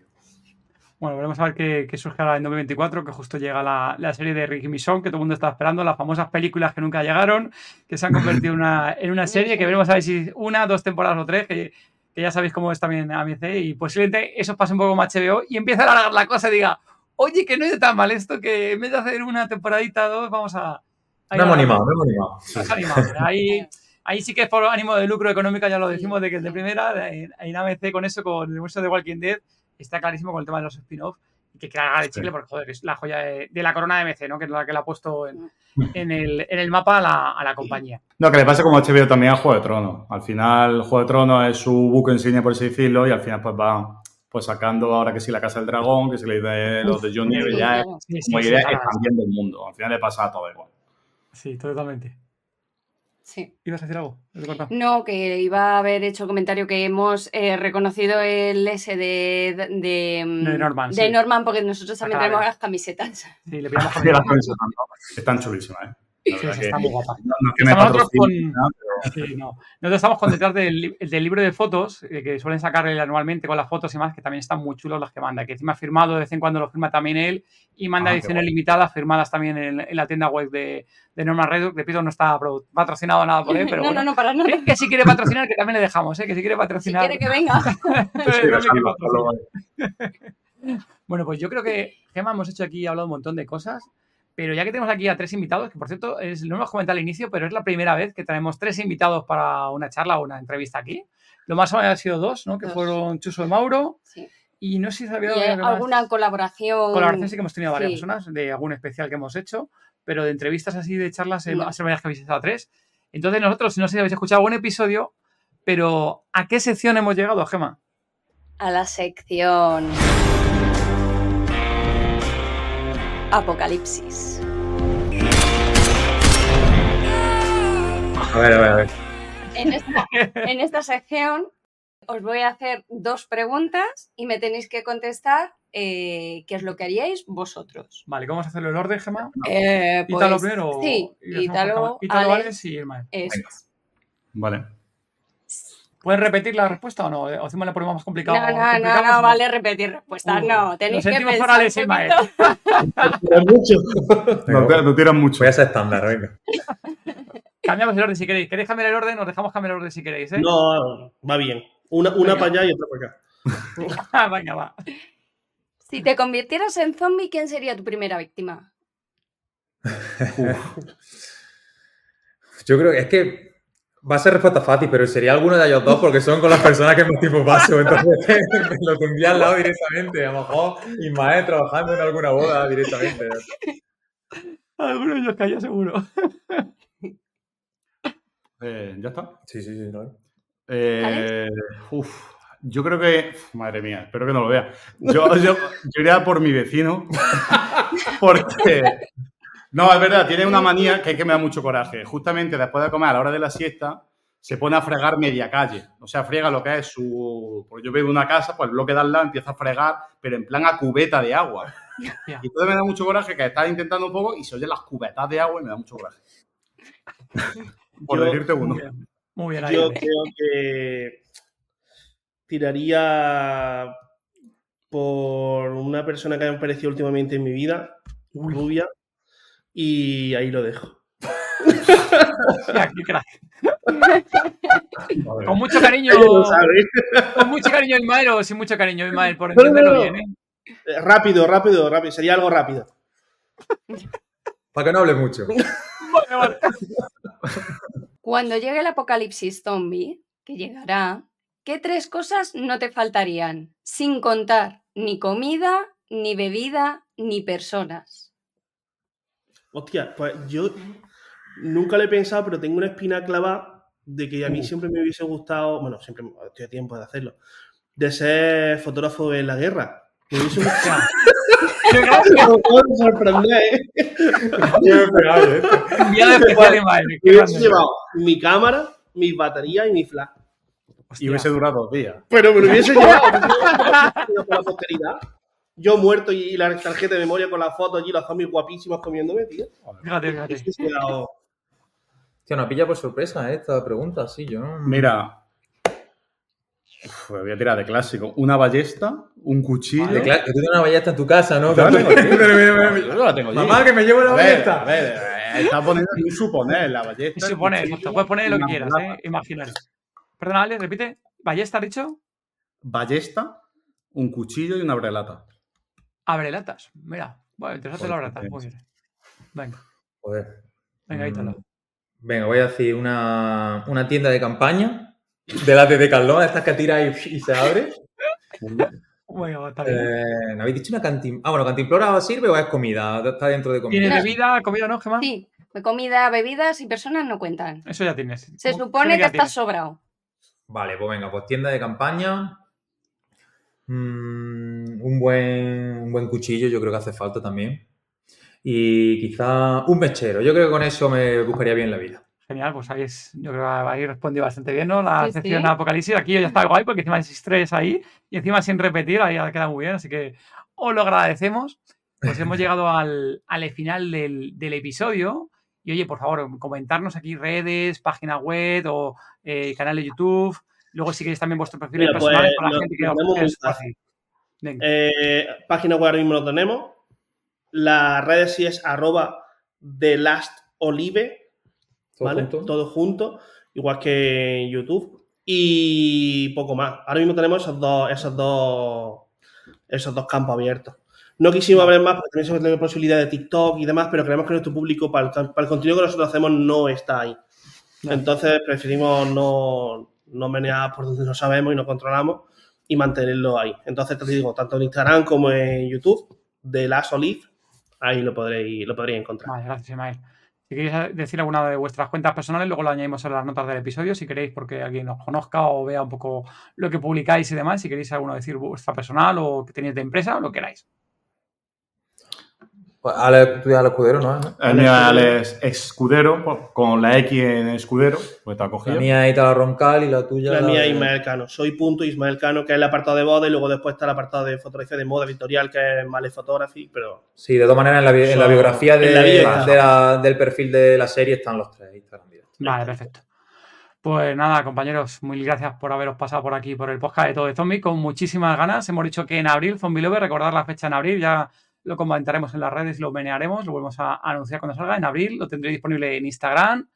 Bueno, veremos a ver qué, qué surge ahora en 2024, que justo llega la, la serie de Ricky Misson, que todo el mundo está esperando, las famosas películas que nunca llegaron, que se han convertido en una, en una serie, que veremos a ver si una, dos temporadas o tres, que, que ya sabéis cómo es también AMC, y posiblemente eso pase un poco más HBO y empiece a alargar la cosa y diga, oye, que no es tan mal esto, que en vez de hacer una temporadita o dos, vamos a... a No hemos animado, no hemos animado. Ahí, ahí sí que es por ánimo de lucro económico, ya lo decimos, de que el de primera, en, en AMC con eso, con el universo de Walking Dead, está clarísimo con el tema de los spin-offs y que quiera de chicle porque, joder, es la joya de, de la corona de MC, ¿no? Que es la que le ha puesto en, en el, en el mapa a la, a la compañía. No, que le pasa como HBO también a Juego de Tronos. Al final, Juego de Tronos es su buque insignia, por así decirlo, y al final pues va pues sacando ahora que sí la Casa del Dragón, que sí la idea de los de Johnny, que ya es Sí, sí, como sí, idea expandiendo el mundo. Al final le pasa a todo igual. Sí, totalmente. Sí. ¿Ibas a decir algo? No, que iba a haber hecho comentario que hemos eh, reconocido el S de, de, de, De Norman, de sí. Norman, porque nosotros también de tenemos las camisetas. Sí, le pillamos camisetas. Están chulísimas, ¿eh? La Sí, verdad sí, que- está muy guapa. no, no es que me Estamos nosotros patrocinen, con- ¿no? Pero- Sí, no. Nosotros estamos con detrás del, li- del libro de fotos eh, que suelen sacar él anualmente con las fotos y más, que también están muy chulos las que manda. Que encima ha firmado, de vez en cuando lo firma también él y manda Ah, ediciones limitadas firmadas también en, en la tienda web de, de Norman Redux. Repito, no está patrocinado nada por él, pero no, bueno. no, no, para nada. Que, que si quiere patrocinar, que también le dejamos, ¿eh? que si quiere Si patrocinar. quiere que venga. Sí, no. Bueno, pues yo creo que, Gemma, hemos hecho aquí, hablado un montón de cosas, pero ya que tenemos aquí a tres invitados, que por cierto, es, lo hemos comentado al inicio, pero es la primera vez que traemos tres invitados para una charla o una entrevista aquí. Lo más ha sido dos, ¿no? Que Dos. fueron Chuso y Mauro, Sí. y no sé si había alguna colaboración. colaboración sí que hemos tenido varias sí. personas, de algún especial que hemos hecho, pero de entrevistas así, de charlas, No. ha sido varias que habéis estado tres. Entonces nosotros, no sé si habéis escuchado algún episodio, pero ¿a qué sección hemos llegado, Gema? A la sección. Apocalipsis. A ver, a ver, a ver. En esta, en esta sección os voy a hacer dos preguntas y me tenéis que contestar eh, qué es lo que haríais vosotros. Vale, ¿cómo vamos a hacerlo el orden, Gema? Eh, ¿Ítalo pues, primero? o- Sí, Ítalo? Ítalo, Alex, Alex y es. Vale. ¿Pueden repetir la respuesta o no? ¿O encima le ponemos más complicado? No, no, no, ¿Complicamos no, o vale repetir respuestas, no. Tenéis que sentimos por pensar un poquito. No, te- no tiran mucho. Voy a ser estándar, venga. Cambiamos el orden si queréis. ¿Queréis cambiar el orden? Os dejamos cambiar el orden si queréis, ¿eh? No, va bien. Una, una para allá y otra para acá. Venga, va. Si te convirtieras en zombie, ¿quién sería tu primera víctima? Yo creo que es que va a ser respuesta fácil, pero sería alguno de ellos dos porque son con las personas que más tiempo paso. Entonces lo tendría al lado directamente. A lo mejor Ismael trabajando en alguna boda directamente. Alguno de ellos cayó seguro. Eh, ¿Ya está? Sí, sí, sí. ¿no? Eh, uf, yo creo que. madre mía, espero que no lo vea. Yo, yo, yo iría por mi vecino. Porque. No, es verdad, tiene una manía que es que me da mucho coraje. Justamente después de comer a la hora de la siesta, se pone a fregar media calle. O sea, frega lo que es su. Porque yo en una casa, pues el bloque de al lado empieza a fregar, pero en plan a cubeta de agua. Y entonces me da mucho coraje que estás intentando un poco y se oyen las cubetas de agua y me da mucho coraje. Por Yo- decirte Muy uno. bien. Muy bien, ahí. Yo creo que tiraría por una persona que me ha aparecido últimamente en mi vida, rubia, y ahí lo dejo. Hostia, qué crack. Con mucho cariño. Con mucho cariño, Ismael, o sin mucho cariño, Ismael, por No, no, entenderlo no. bien, ¿eh? Eh, Rápido, rápido, rápido. Sería algo rápido. Para que no hable mucho. Vale, vale. Cuando llegue el apocalipsis zombie, que llegará, ¿qué tres cosas no te faltarían? Sin contar ni comida, ni bebida, ni personas. Hostia, pues yo nunca lo he pensado, pero tengo una espina clavada de que a mí siempre me hubiese gustado, bueno, siempre me- estoy a tiempo de hacerlo, de ser fotógrafo en la guerra. Me hubiese gustado. Me puedo sorprender, ¿eh? Ismael. Me Qué hubiese llevado mi cámara, mis baterías y mi flash. Y Hostia. hubiese durado dos días. Pero me lo hubiese llevado me lo hubiese llevado por la posteridad. Yo muerto y la tarjeta de memoria con la foto allí, los zombies guapísimos comiéndome, tío. Fíjate, fíjate. Hostia, nos pilla por sorpresa ¿eh? esta pregunta, sí, yo no. Mira. Uf, voy a tirar de clásico. Una ballesta, un cuchillo. De cla- que tú tienes una ballesta en tu casa, ¿no? Claro. Yo no la tengo allí. Mamá, que me llevo la A ver, ballesta. a ver, eh, está poniendo un suponer la ballesta. Supone, cuchillo, te puedes poner lo que quieras, plata. ¿eh? Imaginar. Perdona, Ale, repite. ¿Ballesta dicho? Ballesta, un cuchillo y una brelata. Abrelatas. Mira. Bueno, interesante la Joder, abrelatas. qué Muy bien. Venga, Joder. venga, ahí. Mm, Venga, voy a decir una, una tienda de campaña de las de Decathlon, estas que tira y, y se abre. Bueno, está bien. Eh, ¿me habéis dicho una cantimplora? Ah, bueno, cantimplora sirve o es comida? Está dentro de comida. ¿Tienes No. bebida, comida, no, Gemma? Sí, comida, bebidas y personas no cuentan. Eso ya tienes. Se ¿Cómo- supone que ya estás sobrado. Vale, pues venga, pues tienda de campaña. Mm, un, buen, un buen cuchillo, yo creo que hace falta también. Y quizá un mechero. Yo creo que con eso me buscaría bien la vida. Genial, pues ahí es, yo creo que ahí respondió bastante bien, ¿no? La Sí, sección sí. de Apocalipsis. Aquí ya está guay porque encima hay tres ahí y encima sin repetir, ahí ha quedado muy bien, así que os lo agradecemos. Pues hemos llegado al, al final del, del episodio. Y oye, por favor, comentarnos aquí redes, página web o eh, canal de YouTube. Luego, si queréis también vuestro perfil Mira, personal pues, para la gente que lo os fácil. Eh, página web ahora mismo lo tenemos. Las redes sí es arroba The Last Olive, ¿Todo ¿vale? junto? Todo junto, igual que en YouTube. Y poco más. Ahora mismo tenemos esos dos, esos dos, esos dos campos abiertos. No quisimos hablar más porque también se tiene posibilidad de TikTok y demás, pero creemos que nuestro público para el, para el contenido que nosotros hacemos no está ahí. Entonces preferimos no, no menear por donde no sabemos y no controlamos y mantenerlo ahí. Entonces te digo, tanto en Instagram como en YouTube, de Las Olive, ahí lo podréis, lo podréis encontrar. Vale, gracias, Ismael. Si queréis decir alguna de vuestras cuentas personales, luego lo añadimos en las notas del episodio, si queréis, porque alguien os conozca o vea un poco lo que publicáis y demás, si queréis alguno decir vuestra personal o que tenéis de empresa, lo queráis. Ale, tú ya al escudero, ¿no? El mío es Escudero, pues, con la X en escudero, pues te ha La cogido. mía ahí está la Roncal y la tuya. La mía es Ismael Cano. Soy punto Ismael Cano, que es el apartado de boda, y luego después está el apartado de fotografía de moda editorial, que es Male Photography, pero Sí, de todas maneras, en la, bi- en la biografía de, en la bio está. de la- del perfil de la serie están los tres Instagram. Vale, perfecto. Pues nada, compañeros, muy gracias por haberos pasado por aquí por el podcast de Todo de Zombie con muchísimas ganas. Hemos dicho que en abril, Zombie Lover, recordar la fecha en abril, ya lo comentaremos en las redes y lo menearemos, lo volvemos a anunciar cuando salga. En abril lo tendré disponible en Instagram,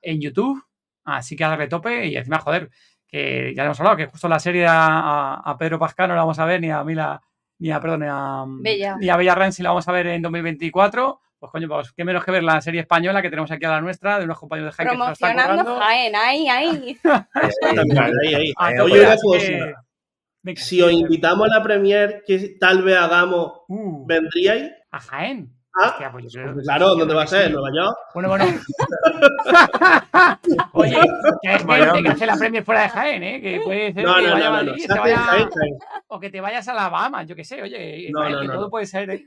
en YouTube, así que a darle tope y encima, joder, que ya hemos hablado que justo la serie a, Pedro Pascal no la vamos a ver ni a Mila, ni a, perdón, ni a Bella. ni a Bella Ramsey la vamos a ver en 2024. Pues coño, pues qué menos que ver la serie española que tenemos aquí a la nuestra, de unos compañeros de Jaime que se lo están Promocionando currando. Jaén, ahí, ahí. también, ahí, ahí. A Oye, tope, Si os invitamos a la premier que tal vez hagamos, Uh, ¿vendríais? a Jaén. Ah, Hostia, pues yo creo- Claro, ¿dónde va a que ser? sí. ¿En Nueva York? Bueno, bueno. Oye, que Miami. que hace la Premier fuera de Jaén, ¿eh? Que puede ser No, que no, vaya a no. Madrid, Se te hace vaya- en Jaén, Jaén. o que te vayas a la Bahamas, yo qué sé, oye, No, Jaén, no, que no, todo puede ser, ¿eh?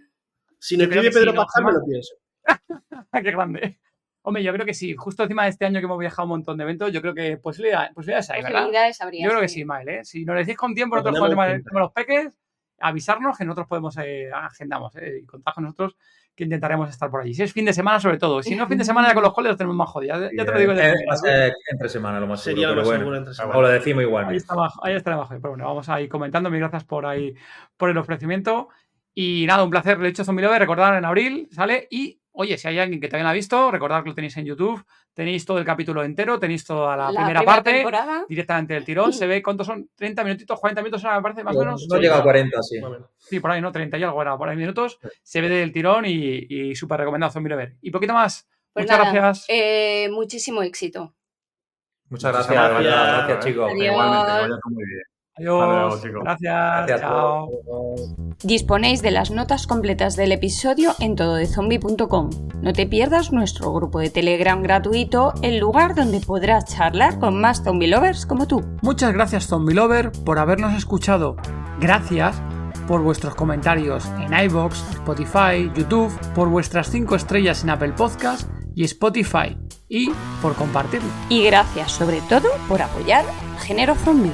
Si no escribe que Pedro ¿no, Pascal, me lo pienso. Qué grande. Hombre, yo creo que sí. Justo encima de este año que hemos viajado a un montón de eventos, yo creo que posibilidades, posibilidades hay, ¿verdad? Posibilidades habría. Yo creo que sí. Mael, ¿eh? Si nos decís con tiempo, Lo nosotros tenemos con de los peques, avisarnos que nosotros podemos, eh, agendamos, ¿eh? Y contad con nosotros que intentaremos estar por allí. Si es fin de semana, sobre todo. Si no es fin de semana, ya con los coles los tenemos más jodidos. Ya, ya te lo digo Eh, ser entre semana lo más Sería seguro, lo pero más bueno. seguro entre Os semanas. lo decimos Ahí igual. está abajo, ahí está abajo. Pero bueno, vamos a ir comentando. Mil gracias por ahí, por el ofrecimiento. Y nada, un placer. Le he hecho Zombie recordar en abril, ¿sale? Y, oye, si hay alguien que todavía no ha visto, recordad que lo tenéis en YouTube. Tenéis todo el capítulo entero, tenéis toda la, primera, parte, temporada. directamente del tirón. Se ve cuántos son, 30 minutitos, 40 minutos, ahora me parece, más o menos. No llega a 40, sí. Sí, por ahí, ¿no? 30 y algo, era por ahí minutos. Se ve del tirón y, y súper recomendado Zombie Lover. Y poquito más. Pues Muchas nada, gracias. eh, muchísimo éxito. Muchas gracias, gracias. gracias, gracias, chicos. Adiós. Igualmente, que vaya muy bien. Adiós. luego, chicos. Gracias. Chao. Disponéis de las notas completas del episodio en tododezombie.com. No te pierdas nuestro grupo de Telegram gratuito, el lugar donde podrás charlar con más zombie lovers como tú. Muchas gracias Zombie Lover por habernos escuchado. Gracias por vuestros comentarios en iBox, Spotify, YouTube, por vuestras 5 estrellas en Apple Podcast y Spotify y por compartirlo. Y gracias sobre todo por apoyar Género Zombie.